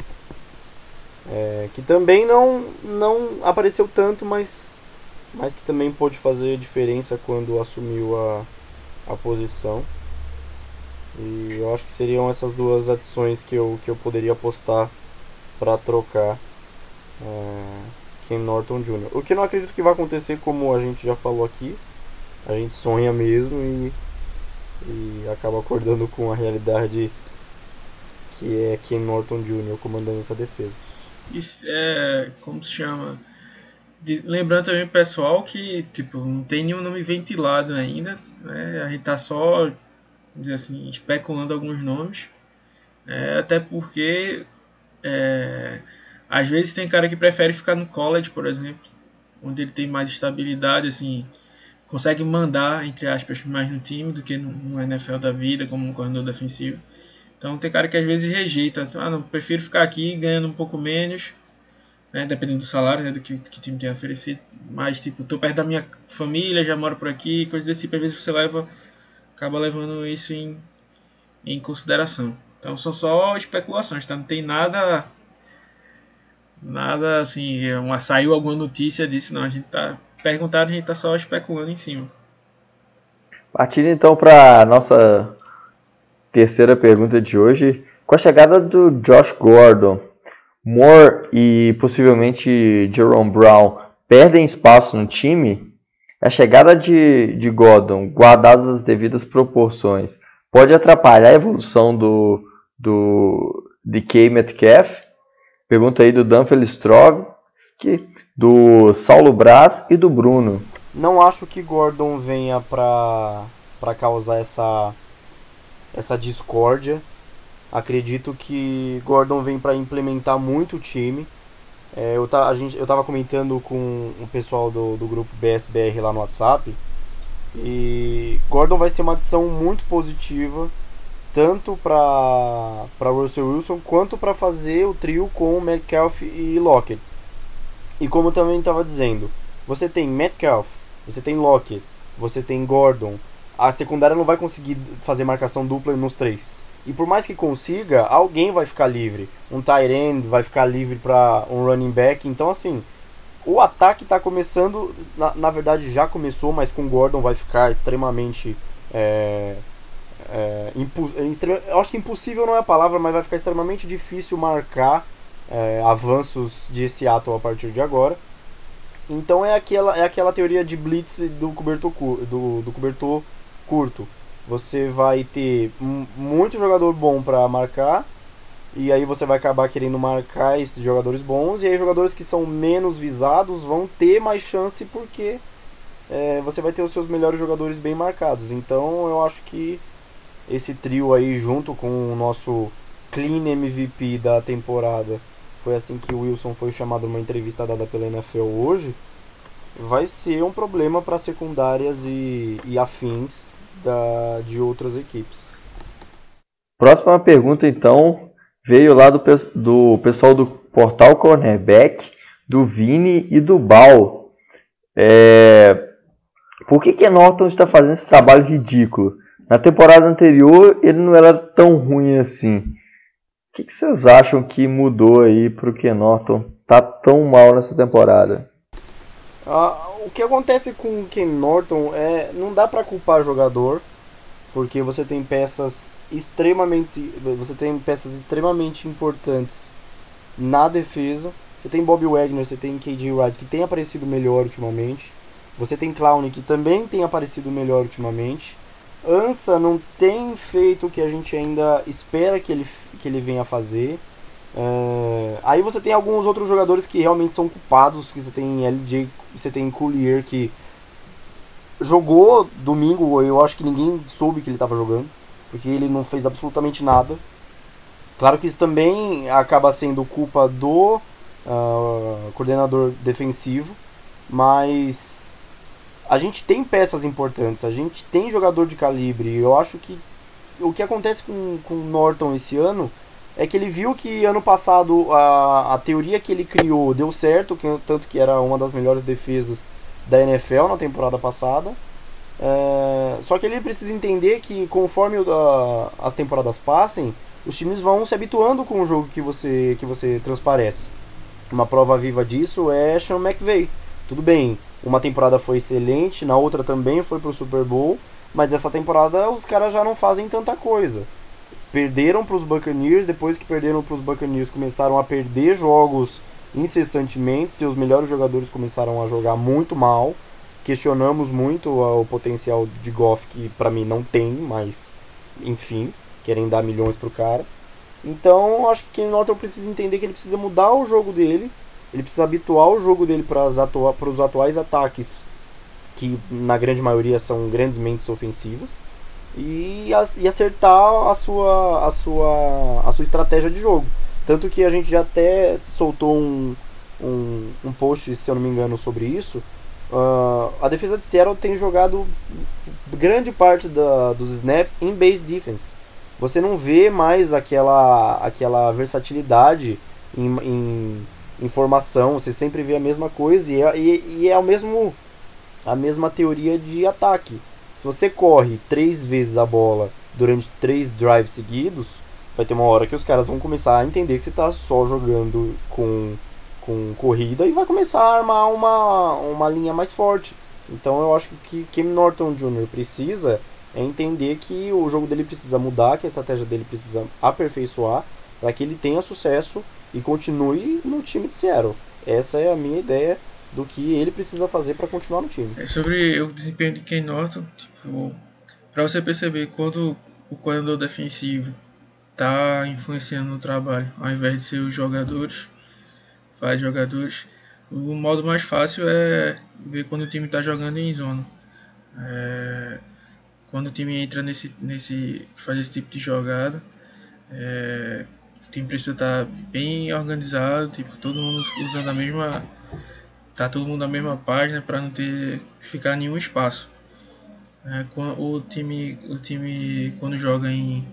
é, que também não, não apareceu tanto, mas, mas que também pôde fazer diferença quando assumiu a, a posição. E eu acho que seriam essas duas adições que eu, que eu poderia apostar para trocar é, Ken Norton Jr. O que não acredito que vai acontecer, como a gente já falou aqui. A gente sonha mesmo e, e acaba acordando com a realidade que é Ken Norton Jr. comandando essa defesa é, como se chama? De, lembrando também pessoal que tipo não tem nenhum nome ventilado ainda, né? A gente tá só assim especulando alguns nomes, é, até porque é, às vezes tem cara que prefere ficar no college, por exemplo, onde ele tem mais estabilidade, assim, consegue mandar entre aspas mais no time do que no, no NFL da vida como um corredor defensivo. Então tem cara que às vezes rejeita. Ah, não, prefiro ficar aqui ganhando um pouco menos, né, dependendo do salário, né, do que, que o time tem a oferecer. Mas, tipo, tô perto da minha família, já moro por aqui, coisas desse tipo. Às vezes você leva, acaba levando isso em, em consideração. Então são só especulações, tá? Não tem nada, nada assim, uma, saiu alguma notícia disso, não. A gente tá perguntando, a gente tá só especulando em cima. Partindo então para nossa terceira pergunta de hoje. Com a chegada do Josh Gordon, Moore e possivelmente Jerome Brown perdem espaço no time, a chegada de, de Gordon, guardadas as devidas proporções, pode atrapalhar a evolução do, do DK Metcalf? Pergunta aí do Dan Felistrovski, do Saulo Braz e do Bruno. Não acho que Gordon venha para causar essa essa discórdia. Acredito que Gordon vem para implementar muito o time. É, eu, tá, a gente, eu tava comentando com o pessoal do, do grupo BSBR lá no WhatsApp. E Gordon vai ser uma adição muito positiva, tanto para Russell Wilson quanto para fazer o trio com Metcalf e Lockett. E como eu também estava dizendo, você tem Metcalf, você tem Lockett, você tem Gordon, a secundária não vai conseguir fazer marcação dupla nos três. E por mais que consiga, alguém vai ficar livre. Um tight end vai ficar livre para um running back. Então, assim, o ataque está começando. Na, na, verdade, já começou, mas com Gordon vai ficar extremamente é, é, é eu acho que impossível não é a palavra, mas vai ficar extremamente difícil marcar é, avanços de Seattle a partir de agora. Então é aquela, é aquela teoria de blitz do cobertor, do, do cobertor curto. Você vai ter muito jogador bom para marcar e aí você vai acabar querendo marcar esses jogadores bons e aí jogadores que são menos visados vão ter mais chance porque é, você vai ter os seus melhores jogadores bem marcados. Então eu acho que esse trio aí junto com o nosso clean MVP da temporada foi assim que o Wilson foi chamado numa entrevista dada pela NFL hoje, vai ser um problema para secundárias e, e afins da, de outras equipes. Próxima pergunta então veio lá do, do pessoal do portal Cornerback, do Vini e do Bal. É, por que, que Norton está fazendo esse trabalho ridículo? Na temporada anterior ele não era tão ruim assim. O que, que vocês acham que mudou aí para o Ken Norton tá tão mal nessa temporada? Ah, o que acontece com o Ken Norton é não dá para culpar jogador porque você tem peças extremamente você tem peças extremamente importantes na defesa. Você tem Bob Wagner, você tem KJ Wright que tem aparecido melhor ultimamente. Você tem Clown que também tem aparecido melhor ultimamente. Ansa não tem feito o que a gente ainda espera que ele, que ele venha fazer. É, aí você tem alguns outros jogadores que realmente são culpados, que você tem LJ, você tem Collier que jogou domingo, eu acho que ninguém soube que ele estava jogando, porque ele não fez absolutamente nada. Claro que isso também acaba sendo culpa do uh, coordenador defensivo, mas a gente tem peças importantes, a gente tem jogador de calibre. Eu acho que o que acontece com, com o Norton esse ano é que ele viu que ano passado a, a teoria que ele criou deu certo, que, tanto que era uma das melhores defesas da NFL na temporada passada. É, só que ele precisa entender que conforme o, a, as temporadas passem, os times vão se habituando com o jogo que você, que você transparece. Uma prova viva disso é Sean McVay. Tudo bem, uma temporada foi excelente, na outra também foi pro Super Bowl, mas essa temporada os caras já não fazem tanta coisa. Perderam para os Buccaneers, depois que perderam para os Buccaneers, começaram a perder jogos incessantemente, seus melhores jogadores começaram a jogar muito mal. Questionamos muito o potencial de Goff, que para mim não tem, mas enfim, querem dar milhões pro cara. Então, acho que Norton precisa entender que ele precisa mudar o jogo dele ele precisa habituar o jogo dele para atua os atuais ataques, que na grande maioria são grandes mentes ofensivas, e, e acertar a sua, a, sua, a sua estratégia de jogo. Tanto que a gente já até soltou um, um, um post, se eu não me engano, sobre isso. Uh, a defesa de Seattle tem jogado grande parte da, dos snaps em base defense. Você não vê mais aquela, aquela versatilidade em, em informação, você sempre vê a mesma coisa e é, e, e é o mesmo, a mesma teoria de ataque. Se você corre três vezes a bola durante três drives seguidos, vai ter uma hora que os caras vão começar a entender que você está só jogando com, com corrida e vai começar a armar uma, uma linha mais forte. Então eu acho que Kim Norton Jr. precisa é entender que o jogo dele precisa mudar, que a estratégia dele precisa aperfeiçoar para que ele tenha sucesso e continue no time de Seattle. Essa é a minha ideia do que ele precisa fazer para continuar no time. É sobre o desempenho de Ken Norton, tipo, para você perceber quando o coordenador defensivo está influenciando no trabalho, ao invés de ser os jogadores, faz jogadores, o modo mais fácil é ver quando o time está jogando em zona. É, quando o time entra nesse, nesse fazer esse tipo de jogada, é, time precisa estar tá bem organizado, tipo, todo mundo usando a mesma. Tá todo mundo na mesma página para não ter ficar nenhum espaço. É, o time, o time quando joga em,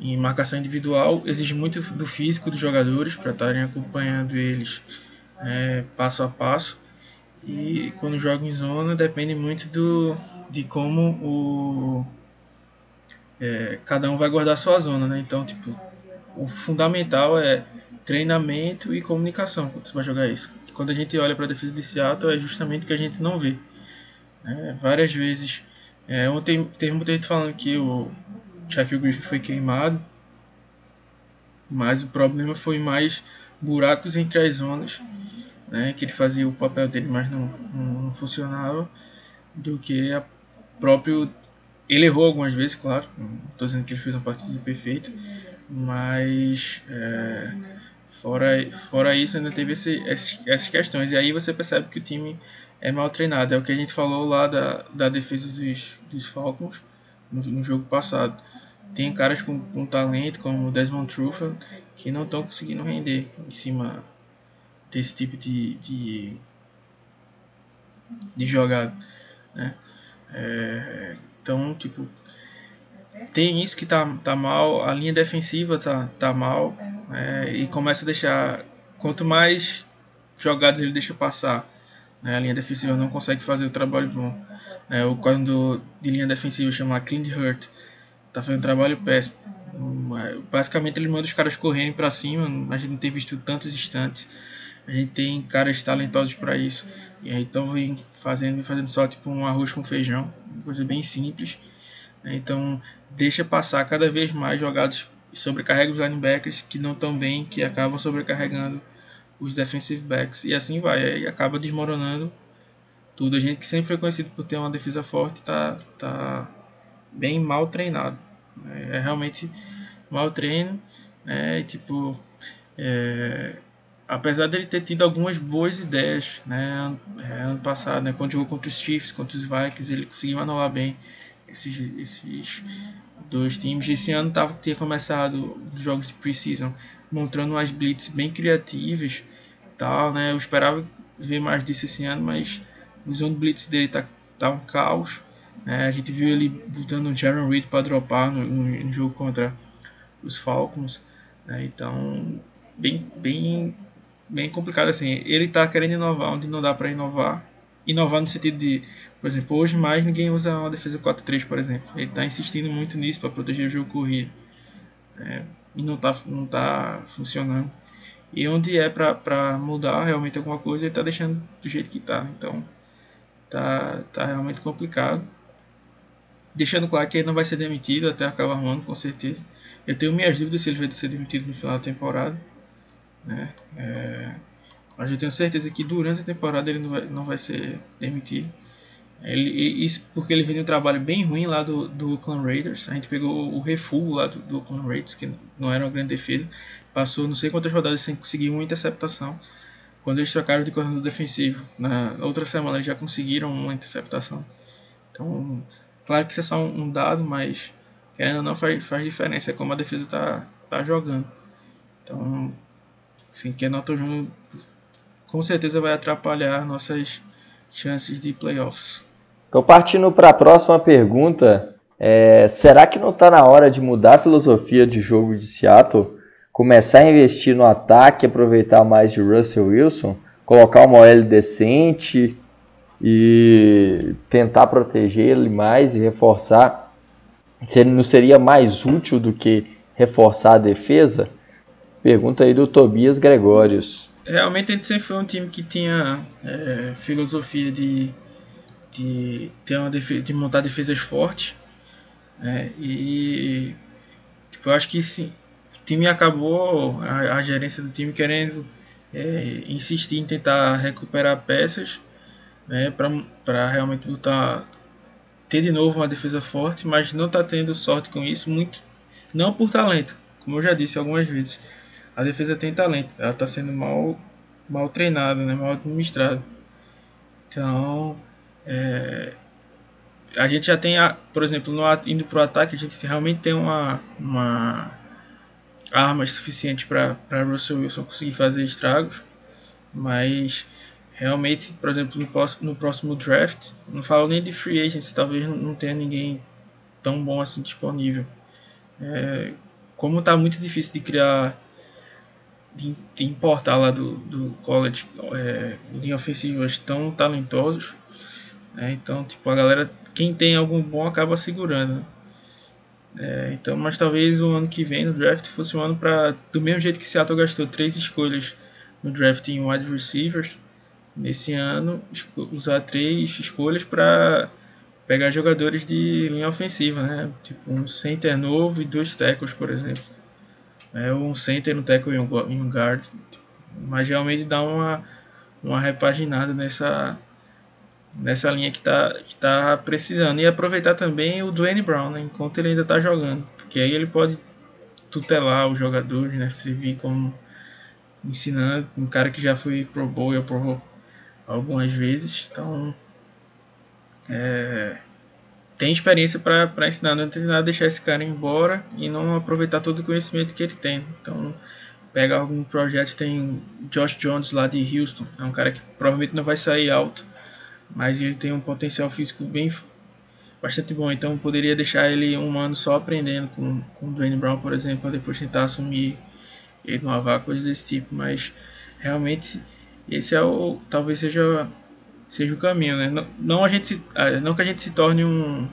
em marcação individual exige muito do físico dos jogadores para estarem acompanhando eles é, passo a passo. E quando joga em zona depende muito do, de como o, é, cada um vai guardar sua zona, né? Então, tipo, o fundamental é treinamento e comunicação quando você vai jogar isso. Quando a gente olha para a defesa de Seattle, é justamente o que a gente não vê. É, várias vezes É, ontem teve muita gente falando que o Shaquille Griffin foi queimado, mas o problema foi mais buracos entre as zonas, né, que ele fazia o papel dele, mas não, não, não funcionava, do que a próprio ele errou algumas vezes, claro. Não estou dizendo que ele fez uma partida perfeita, mas é, fora, fora isso ainda teve esse, essas questões. E aí você percebe que o time é mal treinado. É o que a gente falou lá da, da defesa dos, dos Falcons no, no jogo passado. Tem caras com, com talento, como o Desmond Trufant, que não estão conseguindo render em cima desse tipo de, de, de jogada. Né? É, então, tipo, tem isso que tá, tá mal, a linha defensiva tá, tá mal, é, e começa a deixar. Quanto mais jogadas ele deixa passar, né, a linha defensiva não consegue fazer o trabalho bom. É, o quando de linha defensiva chama Clint Hurt, tá fazendo um trabalho péssimo. Basicamente ele manda os caras correndo para cima, a gente não tem visto tantos instantes. A gente tem caras talentosos para isso. E aí então vem fazendo, fazendo só tipo um arroz com feijão, coisa bem simples. Então deixa passar cada vez mais jogados e sobrecarrega os linebackers que não estão bem, que acabam sobrecarregando os defensive backs e assim vai, aí acaba desmoronando tudo. A gente que sempre foi conhecido por ter uma defesa forte tá, tá bem mal treinado. É, é realmente mal treino, né? E, tipo, é, apesar dele ter tido algumas boas ideias, né? É, ano passado, né? Quando jogou contra os Chiefs, contra os Vikings, ele conseguiu anular bem esses, esses dois times. Esse ano tava, tinha começado os jogos de preseason mostrando umas blitz bem criativas, tal, né? Eu esperava ver mais disso esse ano, mas o zone blitz dele tá, tá um caos. Né? A gente viu ele botando o Jaron Reed para dropar no, no, no, jogo contra os Falcons, né? Então, bem, bem, bem complicado assim. Ele tá querendo inovar onde não dá para inovar inovar no sentido de, por exemplo, hoje mais ninguém usa uma defesa 4-3, por exemplo. Ele está insistindo muito nisso para proteger o jogo corrido. É, e não está não tá funcionando. E onde é para mudar realmente alguma coisa, ele está deixando do jeito que está. Então, tá, tá realmente complicado. Deixando claro que ele não vai ser demitido até acabar o ano, com certeza. Eu tenho minhas dúvidas se ele vai ser demitido no final da temporada. Né? É, mas eu tenho certeza que durante a temporada ele não vai, não vai ser demitido. Ele, isso porque ele vem um trabalho bem ruim lá do, do Oakland Raiders. A gente pegou o refugo lá do, do Oakland Raiders, que não era uma grande defesa. Passou não sei quantas rodadas sem conseguir uma interceptação. Quando eles trocaram de coordenador defensivo, na outra semana eles já conseguiram uma interceptação. Então, claro que isso é só um, dado, mas querendo ou não faz, faz diferença. É como a defesa está tá jogando. Então, assim, que é Noto Júnior com certeza vai atrapalhar nossas chances de playoffs. Então, partindo para a próxima pergunta, é, será que não está na hora de mudar a filosofia de jogo de Seattle? Começar a investir no ataque, aproveitar mais de Russell Wilson, colocar uma OL decente e tentar proteger ele mais e reforçar? Ele não seria mais útil do que reforçar a defesa? Pergunta aí do Tobias Gregórios realmente gente sempre foi um time que tinha é, filosofia de, de, ter uma defesa, de montar defesas fortes. Né? E tipo, eu acho que sim, o time acabou, a, a gerência do time querendo é, insistir em tentar recuperar peças né, para realmente botar, ter de novo uma defesa forte, mas não está tendo sorte com isso, muito não por talento, como eu já disse algumas vezes a defesa tem talento, ela está sendo mal, mal treinada, né, mal administrada. Então, é, a gente já tem, a, por exemplo, no, indo para o ataque, a gente realmente tem uma, uma armas suficientes para Russell Wilson conseguir fazer estragos, mas realmente, por exemplo, no, no próximo draft, não falo nem de free agents, talvez não tenha ninguém tão bom assim disponível. É, como está muito difícil de criar de, importar lá do, do college é, linha ofensivas tão talentosos. Né? Então, tipo, a galera, quem tem algum bom acaba segurando. É, então, mas talvez o ano que vem no draft fosse um ano para, do mesmo jeito que Seattle gastou três escolhas no draft em wide receivers, nesse ano usar três escolhas para pegar jogadores de linha ofensiva, né? Tipo um center novo e dois tackles, por exemplo. É, um center, um tackle e um guard. Mas realmente dá uma, uma repaginada nessa, nessa linha que está que tá precisando. E aproveitar também o Dwayne Brown, né? enquanto ele ainda está jogando. Porque aí ele pode tutelar os jogadores, né? Servir como ensinando um cara que já foi pro Bowl e Pro algumas vezes. Então é, tem experiência para ensinar, não nada deixar esse cara embora e não aproveitar todo o conhecimento que ele tem. Então, pega algum projeto, tem Josh Jones lá de Houston, é um cara que provavelmente não vai sair alto, mas ele tem um potencial físico bem bastante bom, então poderia deixar ele um ano só aprendendo com, com o Dwayne Brown, por exemplo, para depois tentar assumir ele no Havá, coisas desse tipo, mas realmente esse é o talvez seja seja o caminho, né? Não, não, a gente ah, não que a gente se torne um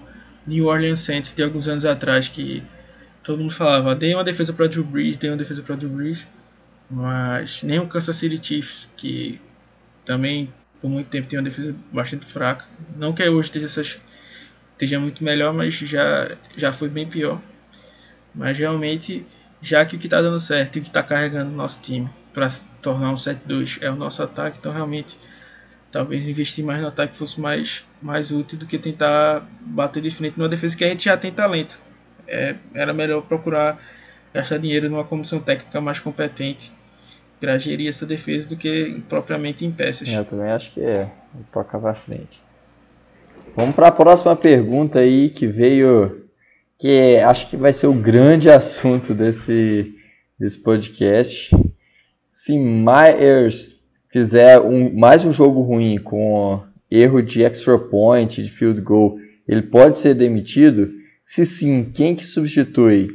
New Orleans Saints de alguns anos atrás que todo mundo falava, dê uma defesa para Drew Brees, dê uma defesa para Drew Brees, mas nem o Kansas City Chiefs que também por muito tempo tem uma defesa bastante fraca. Não que hoje esteja, essas, esteja muito melhor, mas já já foi bem pior. Mas realmente, já que o que está dando certo e o que está carregando o nosso time para se tornar um 7-2 é o nosso ataque, então realmente talvez investir mais no ataque fosse mais, mais útil do que tentar bater de frente numa defesa que a gente já tem talento. É, era melhor procurar gastar dinheiro numa comissão técnica mais competente para gerir essa defesa do que propriamente em peças. Eu também acho que é. Toca pra frente. Vamos para a próxima pergunta aí que veio, que acho que vai ser o grande [laughs] assunto desse, desse podcast. Se Myers fizer um, mais um jogo ruim com erro de extra point, de field goal, ele pode ser demitido? Se sim, quem que substitui?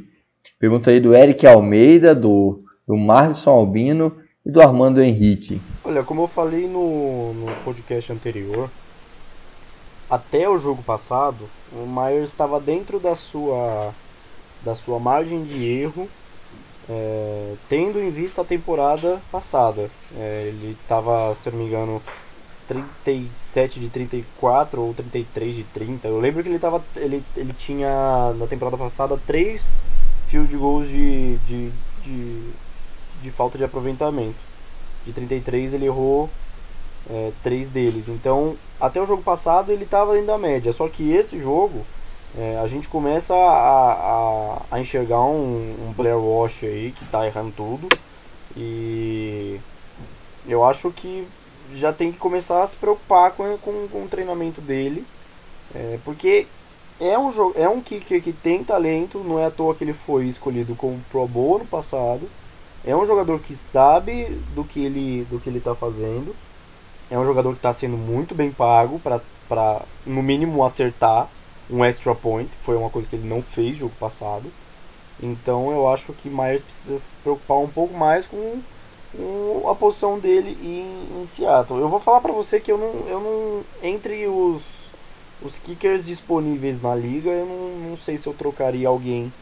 Pergunta aí do Eric Almeida, do, do Marlison Albino e do Armando Henrique. Olha, como eu falei no, no podcast anterior, até o jogo passado, o Myers estava dentro da sua, da sua margem de erro é, tendo em vista a temporada passada. É, ele estava, se não me engano, 37 de 34 ou 33 de 30. Eu lembro que ele tava, ele, ele tinha na temporada passada 3 field goals de, de, de, de falta de aproveitamento. De 33 ele errou é, 3 deles. Então, até o jogo passado ele estava dentro da média. Só que esse jogo é, a gente começa a, a, a enxergar um, um, Blair Walsh aí que tá errando tudo. E eu acho que já tem que começar a se preocupar com, com, com o treinamento dele. É, porque é um, é um kicker que tem talento, não é à toa que ele foi escolhido como Pro Bowl no passado. É um jogador que sabe do que ele do que ele está fazendo. É um jogador que está sendo muito bem pago para, no mínimo, acertar um extra point, foi uma coisa que ele não fez jogo passado. Então eu acho que Myers precisa se preocupar um pouco mais com, com a posição dele em, em, Seattle. Eu vou falar para você que eu não, eu não entre os, os kickers disponíveis na liga, eu não, não sei se eu trocaria alguém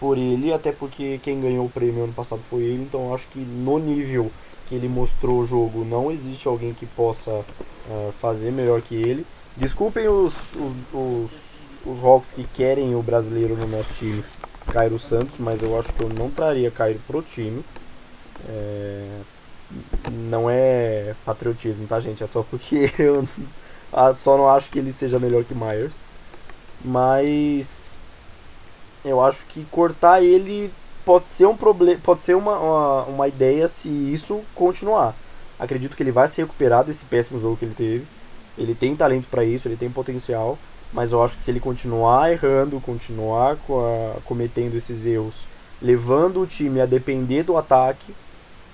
por ele, até porque quem ganhou o prêmio ano passado foi ele, então eu acho que no nível que ele mostrou o jogo não existe alguém que possa uh, fazer melhor que ele. Desculpem os, os, os os Hawks que querem o brasileiro no nosso time, Cairo Santos, mas eu acho que eu não traria Cairo pro time. É... Não é patriotismo, tá, gente? É só porque [laughs] eu só não acho que ele seja melhor que Myers. Mas eu acho que cortar ele pode ser um problema, pode ser uma, uma, uma ideia se isso continuar. Acredito que ele vai se recuperar desse péssimo jogo que ele teve. Ele tem talento para isso, ele tem potencial. Mas eu acho que se ele continuar errando, continuar a, cometendo esses erros, levando o time a depender do ataque,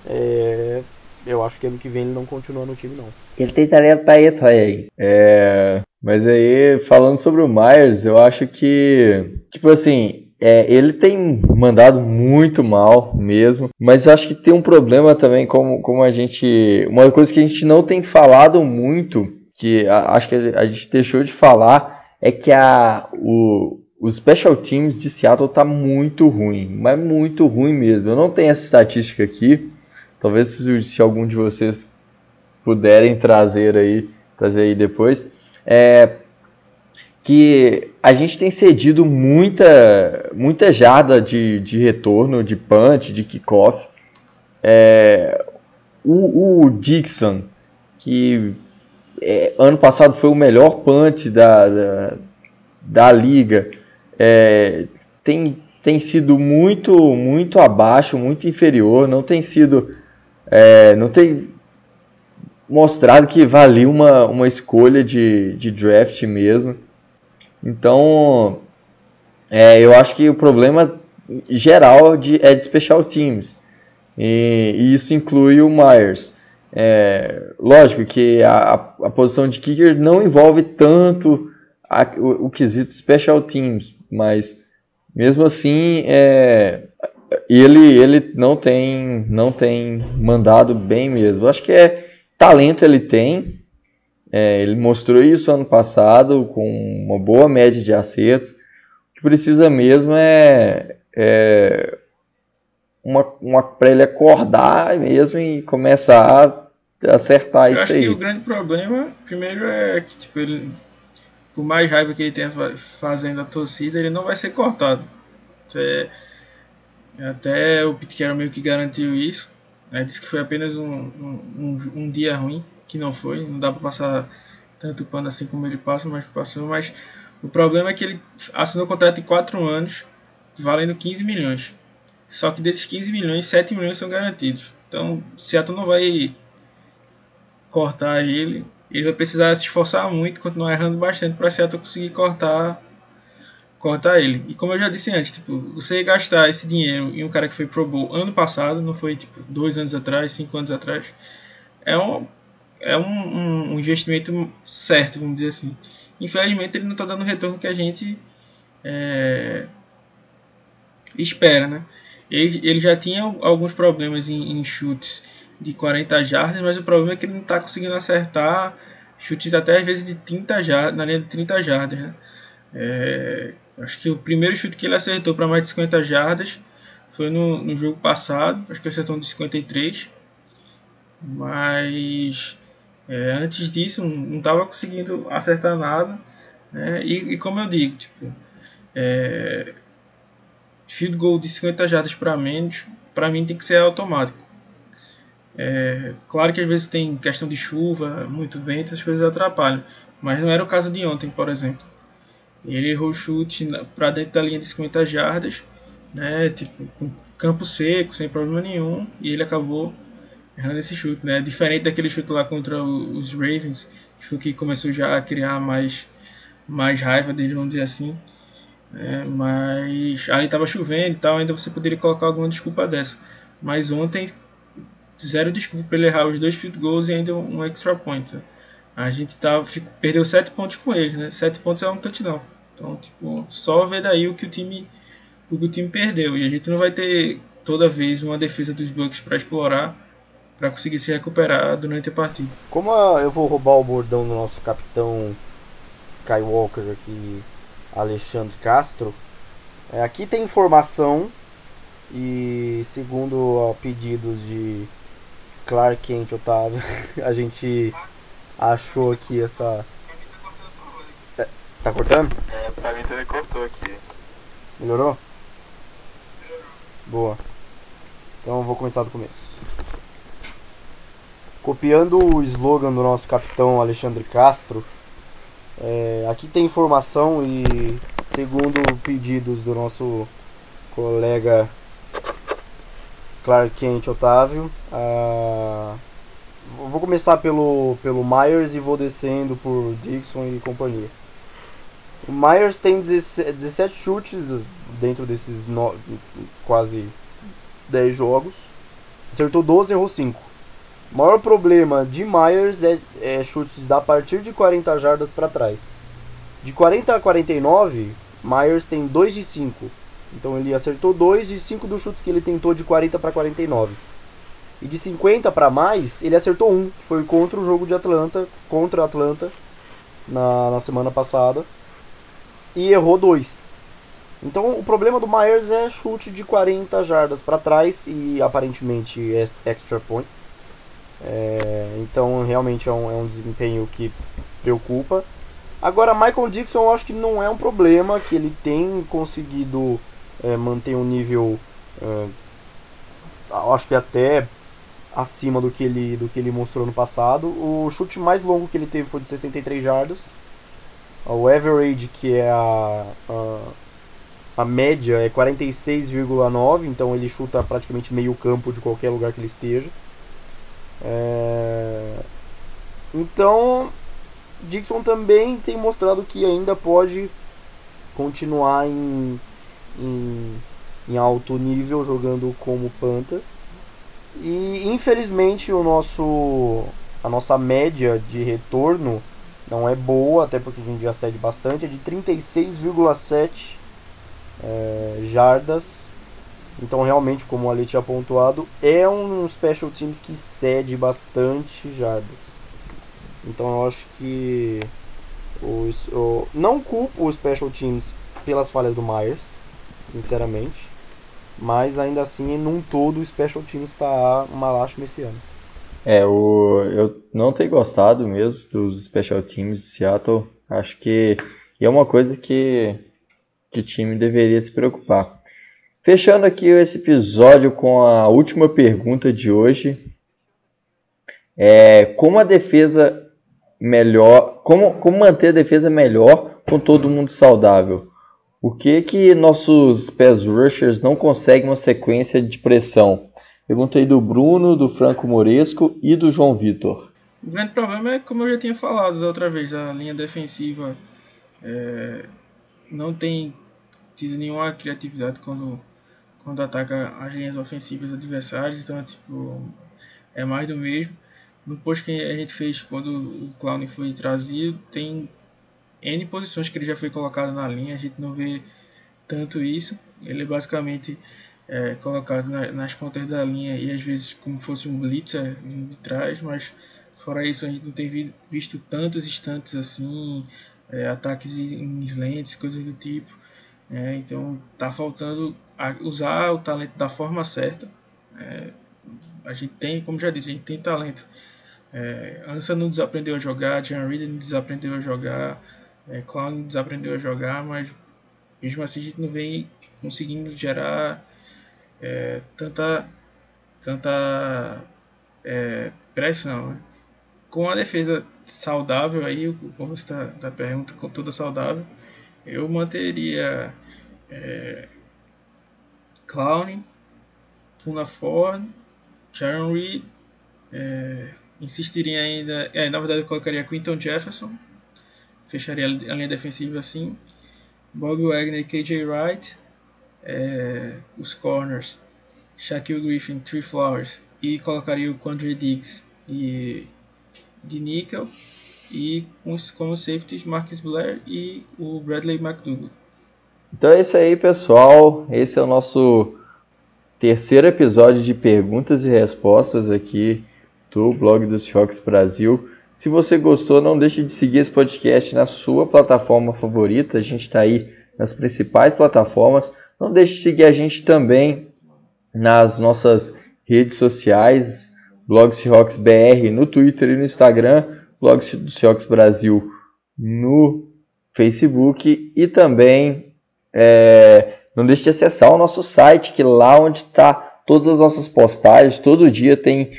é, eu acho que ano que vem ele não continua no time não. Ele tem talento pra isso aí. É, mas aí, falando sobre o Myers, eu acho que, tipo assim, é, ele tem mandado muito mal mesmo, mas eu acho que tem um problema também, como, como a gente. Uma coisa que a gente não tem falado muito, que a, acho que a, a gente deixou de falar, é que a, o, o Special Teams de Seattle está muito ruim, mas muito ruim mesmo. Eu não tenho essa estatística aqui. Talvez se, se algum de vocês puderem trazer aí, trazer aí depois. É, que a gente tem cedido muita, muita jarda de, de retorno, de punch, de kickoff. É, o, o Dixon, que é, ano passado foi o melhor punch da, da, da liga, é, tem, tem sido muito, muito abaixo, muito inferior, não tem sido. É, não tem mostrado que valia uma, uma escolha de, de draft mesmo. Então, é, eu acho que o problema geral de, é de special teams. E, e isso inclui o Myers. É, lógico que a, a, posição de kicker não envolve tanto a, o, o, quesito special teams, mas mesmo assim é, ele, ele não tem não tem mandado bem mesmo. Acho que é talento ele tem, é, ele mostrou isso ano passado com uma boa média de acertos. O que precisa mesmo é, é uma, uma para ele acordar mesmo e começar acertar Eu isso acho aí. que o grande problema, primeiro, é que tipo, ele, por mais raiva que ele tenha fazendo a torcida, ele não vai ser cortado. Até, até o Carroll meio que garantiu isso. Né? Disse que foi apenas um, um, um dia ruim que não foi, não dá para passar tanto pano assim como ele passa, mas passou. Mas o problema é que ele assinou um contrato de 4 anos, valendo 15 milhões. Só que desses 15 milhões, 7 milhões são garantidos. Então, Seattle não vai cortar ele. Ele vai precisar se esforçar muito, continuar errando bastante para Seattle conseguir cortar cortar ele. E como eu já disse antes, tipo, você gastar esse dinheiro em um cara que foi Pro Bowl ano passado, não foi tipo dois anos atrás, cinco anos atrás, é um, é um, um, investimento certo, vamos dizer assim. Infelizmente ele não está dando o retorno que a gente é, espera, né? Ele, ele já tinha alguns problemas em, em, chutes de 40 jardas, mas o problema é que ele não está conseguindo acertar chutes até às vezes de 30 jardas, na linha de 30 jardas, né? É, acho que o primeiro chute que ele acertou para mais de 50 jardas foi no, no jogo passado, acho que acertou um de 53, mas é, antes disso, não estava conseguindo acertar nada. Né? E, e, como eu digo, tipo, é, field goal de 50 jardas para menos, para mim tem que ser automático. É, claro que às vezes tem questão de chuva, muito vento, essas coisas atrapalham. Mas não era o caso de ontem, por exemplo. Ele errou o chute para dentro da linha de 50 jardas, né, tipo, com campo seco, sem problema nenhum, e ele acabou errando esse chute, né? Diferente daquele chute lá contra os Ravens, que foi que começou já a criar mais, mais raiva dele, vamos dizer assim. É, mas aí estava chovendo e tal, ainda você poderia colocar alguma desculpa dessa. Mas ontem, zero desculpa para ele errar os dois field goals e ainda um extra point. A gente tá, perdeu sete pontos com eles, né? Sete pontos é um touchdown. Então, tipo, só ver daí o que o time, o que o time perdeu. E a gente não vai ter toda vez uma defesa dos Bucks para explorar para conseguir se recuperar durante a partida. Como a, eu vou roubar o bordão do nosso capitão Skywalker aqui, Alexandre Castro, é, aqui tem informação e segundo pedidos de Clark Kent Otávio, [laughs] a gente achou aqui essa. É, tá cortando? É, pra mim também cortou aqui. Melhorou? Boa. Então vou começar do começo. Copiando o slogan do nosso capitão Alexandre Castro, é, aqui tem informação e segundo pedidos do nosso colega Clark Kent Otávio, a... vou começar pelo, pelo Myers e vou descendo por Dixon e companhia. O Myers tem 17 chutes dentro desses no... quase 10 jogos. Acertou 12, errou 5. O maior problema de Myers é, é chutes da partir de 40 jardas para trás. De 40 a 49, Myers tem 2 de 5. Então ele acertou 2 de 5 dos chutes que ele tentou de 40 para 49. E de 50 para mais, ele acertou 1, que foi contra o jogo de Atlanta, contra Atlanta na, na semana passada. E errou 2. Então o problema do Myers é chute de 40 jardas para trás e aparentemente extra points. É, então realmente é um, é um desempenho que preocupa. Agora, Michael Dixon eu acho que não é um problema, que ele tem conseguido é, manter um nível, é, acho que até acima do que, ele, do que ele mostrou no passado. O chute mais longo que ele teve foi de 63 jardas. O average, que é a, a, a média, é 46,9, então ele chuta praticamente meio campo de qualquer lugar que ele esteja. É... Então, Dixon também tem mostrado que ainda pode continuar em, em, em alto nível jogando como Panther. E infelizmente o nosso a nossa média de retorno não é boa, até porque a gente já cede bastante, é de 36,7 é, jardas. Então realmente, como o Ale tinha pontuado, é um special teams que cede bastante jardas. Então eu acho que os, o, não culpo os special teams pelas falhas do Myers, sinceramente. Mas ainda assim, num todo, o Special Teams está uma lástima esse ano. É, o, eu não tenho gostado mesmo dos Special Teams de Seattle. Acho que é uma coisa que, que o time deveria se preocupar. Fechando aqui esse episódio com a última pergunta de hoje. É, como a defesa melhor. Como, como manter a defesa melhor com todo mundo saudável? O que que nossos pass rushers não conseguem uma sequência de pressão? Perguntei do Bruno, do Franco Moresco e do João Vitor. O grande problema é, como eu já tinha falado da outra vez, a linha defensiva é, não tem tido nenhuma criatividade quando, quando ataca as linhas ofensivas adversárias, então tipo, é mais do mesmo. No post que a gente fez quando o Clown foi trazido, tem N posições que ele já foi colocado na linha, a gente não vê tanto isso. Ele é basicamente é colocado na, nas pontas da linha e às vezes como fosse um blitzer de trás, mas fora isso a gente não tem visto tantos instantes assim, é, ataques em slants, coisas do tipo. É, então tá faltando usar o talento da forma certa. É, a gente tem, como já disse, a gente tem talento. É, Ansa não desaprendeu a jogar, Jan Reed não desaprendeu a jogar, é, Clown desaprendeu a jogar, mas mesmo assim a gente não vem conseguindo gerar é, tanta, tanta é, pressão. Né? Com a defesa saudável aí, como está da pergunta, com toda saudável, eu manteria é, Clown, Puna Ford, Sharon Reed, é, insistiria ainda, é, na verdade eu colocaria Quinton Jefferson, fecharia a linha defensiva assim. Bob Wagner e KJ Wright, é, os corners, Shaquille Griffin, Tree Flowers e colocaria o Quandre Diggs de, de nickel e como safeties Marcus Blair e o Bradley McDougall. Então é isso aí, pessoal. Esse é o nosso terceiro episódio de perguntas e respostas aqui do blog dos Seahawks Brasil. Se você gostou, não deixe de seguir esse podcast na sua plataforma favorita. A gente está aí nas principais plataformas. Não deixe de seguir a gente também nas nossas redes sociais, Blog BR no Twitter e no Instagram, Blog Brasil no Facebook e também é, não deixe de acessar o nosso site, que lá onde está todas as nossas postagens, todo dia tem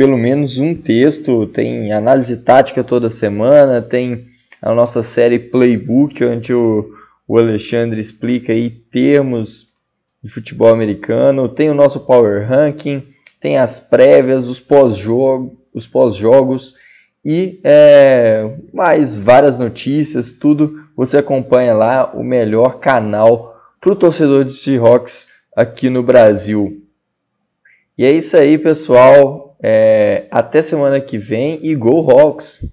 pelo menos um texto, tem análise tática toda semana, tem a nossa série Playbook, onde o, o Alexandre explica aí termos de futebol americano, tem o nosso Power Ranking, tem as prévias, os pós-jogos, os pós-jogos e é, mais várias notícias, tudo você acompanha lá, o melhor canal para o torcedor de Seahawks aqui no Brasil. E é isso aí, pessoal. É, até semana que vem e Go Hawks!